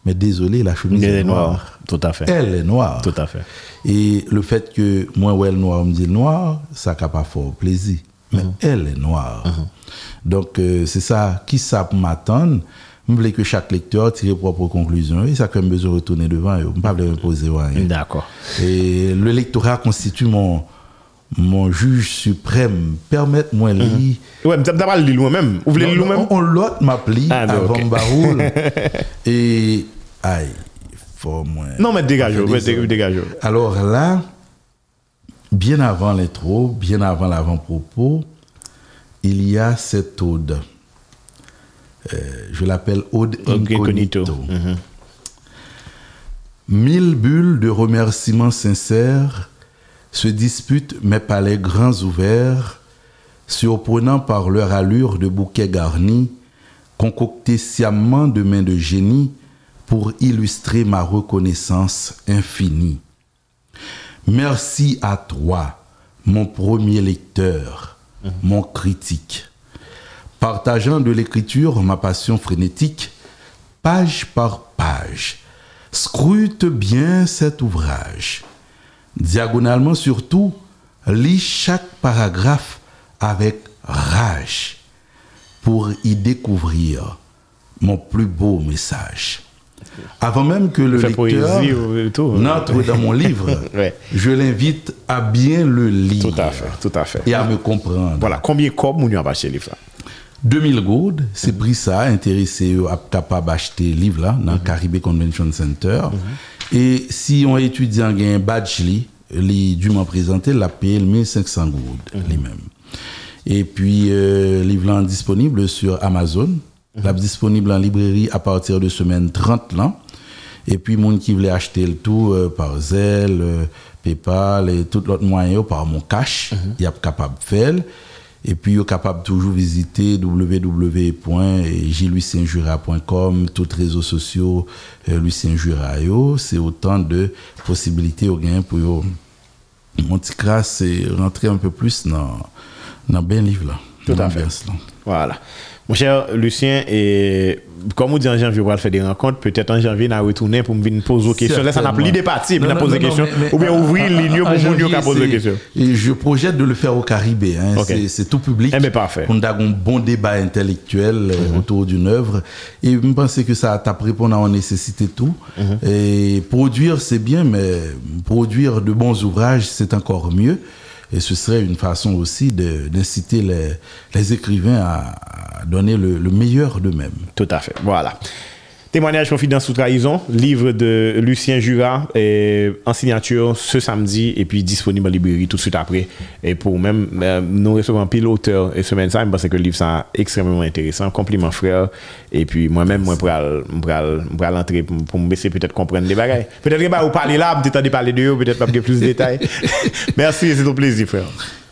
Mais désolé, la chemise Mhm. Il est est noire. noir. Tout à fait. Elle est noire. Tout à fait. Et le fait que moi, ouais, le noir, me dit le noir, ça n'a pas fort plaisir. Mais elle est noire. Donc, euh, c'est ça, qui ça m'attend Je voulais que chaque lecteur tire propre conclusion. Et ça, quand même besoin de retourner devant. Je ne pas me poser rien. D'accord. Et le lectorat constitue mon, mon juge suprême. Permettez-moi de lire. Ouais, mais pas le lire moi-même. Vous voulez le moi-même? On, l'autre m'appli Ah, avant. Baroul. et aïe, fort moins. Non, mais dégagez, dégagez. Alors là, bien avant l'intro, bien avant l'avant-propos, il y a cette ode. Euh, je l'appelle ode incognito. Mhm. Mille bulles de remerciements sincères se disputent mes palais grands ouverts, surprenant par leur allure de bouquets garnis, concoctés sciemment de mains de génie pour illustrer ma reconnaissance infinie. Merci à toi, mon premier lecteur, mon critique. Partageant de l'écriture ma passion frénétique, page par page, scrute bien cet ouvrage. Diagonalement surtout, lis chaque paragraphe avec rage pour y découvrir mon plus beau message. Avant même que le lecteur n'entre dans mon livre, je l'invite à bien le lire. Tout à fait, tout à fait. Et à me comprendre. Voilà, combien de copies nous avons acheté le livre 2000 gourds, c'est pris ça, intéressé à capable d'acheter le livre là, dans le Caribbean Convention Center. Mhm. Et si on étudiant a un badge li, li dûment présenté, la paye 1500 gourds mhm. lui-même. Et puis, euh, livre disponible sur Amazon, la disponible en librairie à partir de semaine 30 là. Et puis, monde qui voulait acheter le tout euh, par Zelle, euh, PayPal et tout l'autre moyen par mon cash, mhm. il est capable de faire. Et puis, il est capable toujours visiter www.jluisinjura.com, tous les réseaux sociaux, euh, Lucien Jura. C'est autant de possibilités pour mon et rentrer un peu plus dans, dans bien livre là. Tout à fait. Voilà. Mon cher Lucien, et comme on dit en janvier, on va faire des rencontres. Peut-être en janvier, on va retourner pour me poser des questions. Là, ça n'a plus des parties, on poser des questions. Ou bien ouvrir ligne pour nous poser des questions. Et je projette de le faire au Caribe. Hein. C'est tout public. Eh bien, parfait. On a un bon débat intellectuel euh, mhm. autour d'une œuvre. Et je pense que ça t'a répondu à nécessité tout. Mhm. Et produire, c'est bien, mais produire de bons ouvrages, c'est encore mieux. Et ce serait une façon aussi d'inciter les, les, écrivains à, donner le, le meilleur d'eux-mêmes. Tout à fait. Voilà. Témoignage confidence sous trahison, livre de Lucien Jura, en signature ce samedi et puis disponible en librairie tout de suite après. Et pour même, euh, nous recevons pile auteur et semaine ça, parce que le livre c'est extrêmement intéressant. Compliment frère. Et puis moi-même, moi, pour l'entrer, pour me laisser peut-être comprendre des bagailles. Peut-être que vous parler là, peut-être parler de eux, peut-être pas plus de détails. Merci, c'est un plaisir, frère.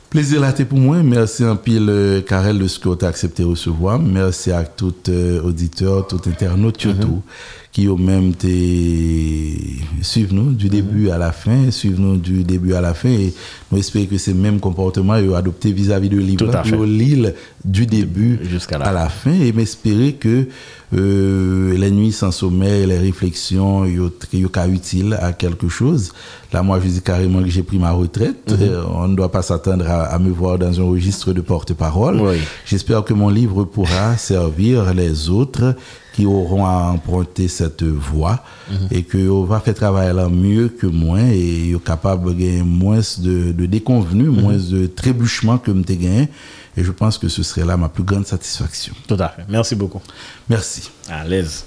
Plaisir là, pour moi. Merci un pile, euh, Karel, de ce que tu as accepté de recevoir. Merci à tout euh, auditeur, tout internaute, surtout, mm-hmm. qui ont même été suivre nous du début à la fin, suivre nous du début à la fin. Et nous espérons que ces mêmes comportements ont adopté vis-à-vis de l'île du début jusqu'à la. la fin. Et m'espérer que euh, les nuits sans sommeil, les réflexions, sont utiles à quelque chose. Là, moi, je dis carrément que j'ai pris ma retraite. Mhm. Euh, on ne doit pas s'attendre à, me voir dans un registre de porte-parole. J'espère que mon livre pourra servir les autres qui auront à emprunter cette voie mhm. et qu'on va faire travailler là mieux que moi et capable de gagner moins de, de déconvenus, mhm. moins de trébuchements que me gagné. Et je pense que ce serait là ma plus grande satisfaction. Tout à fait. Merci beaucoup. Merci. À l'aise.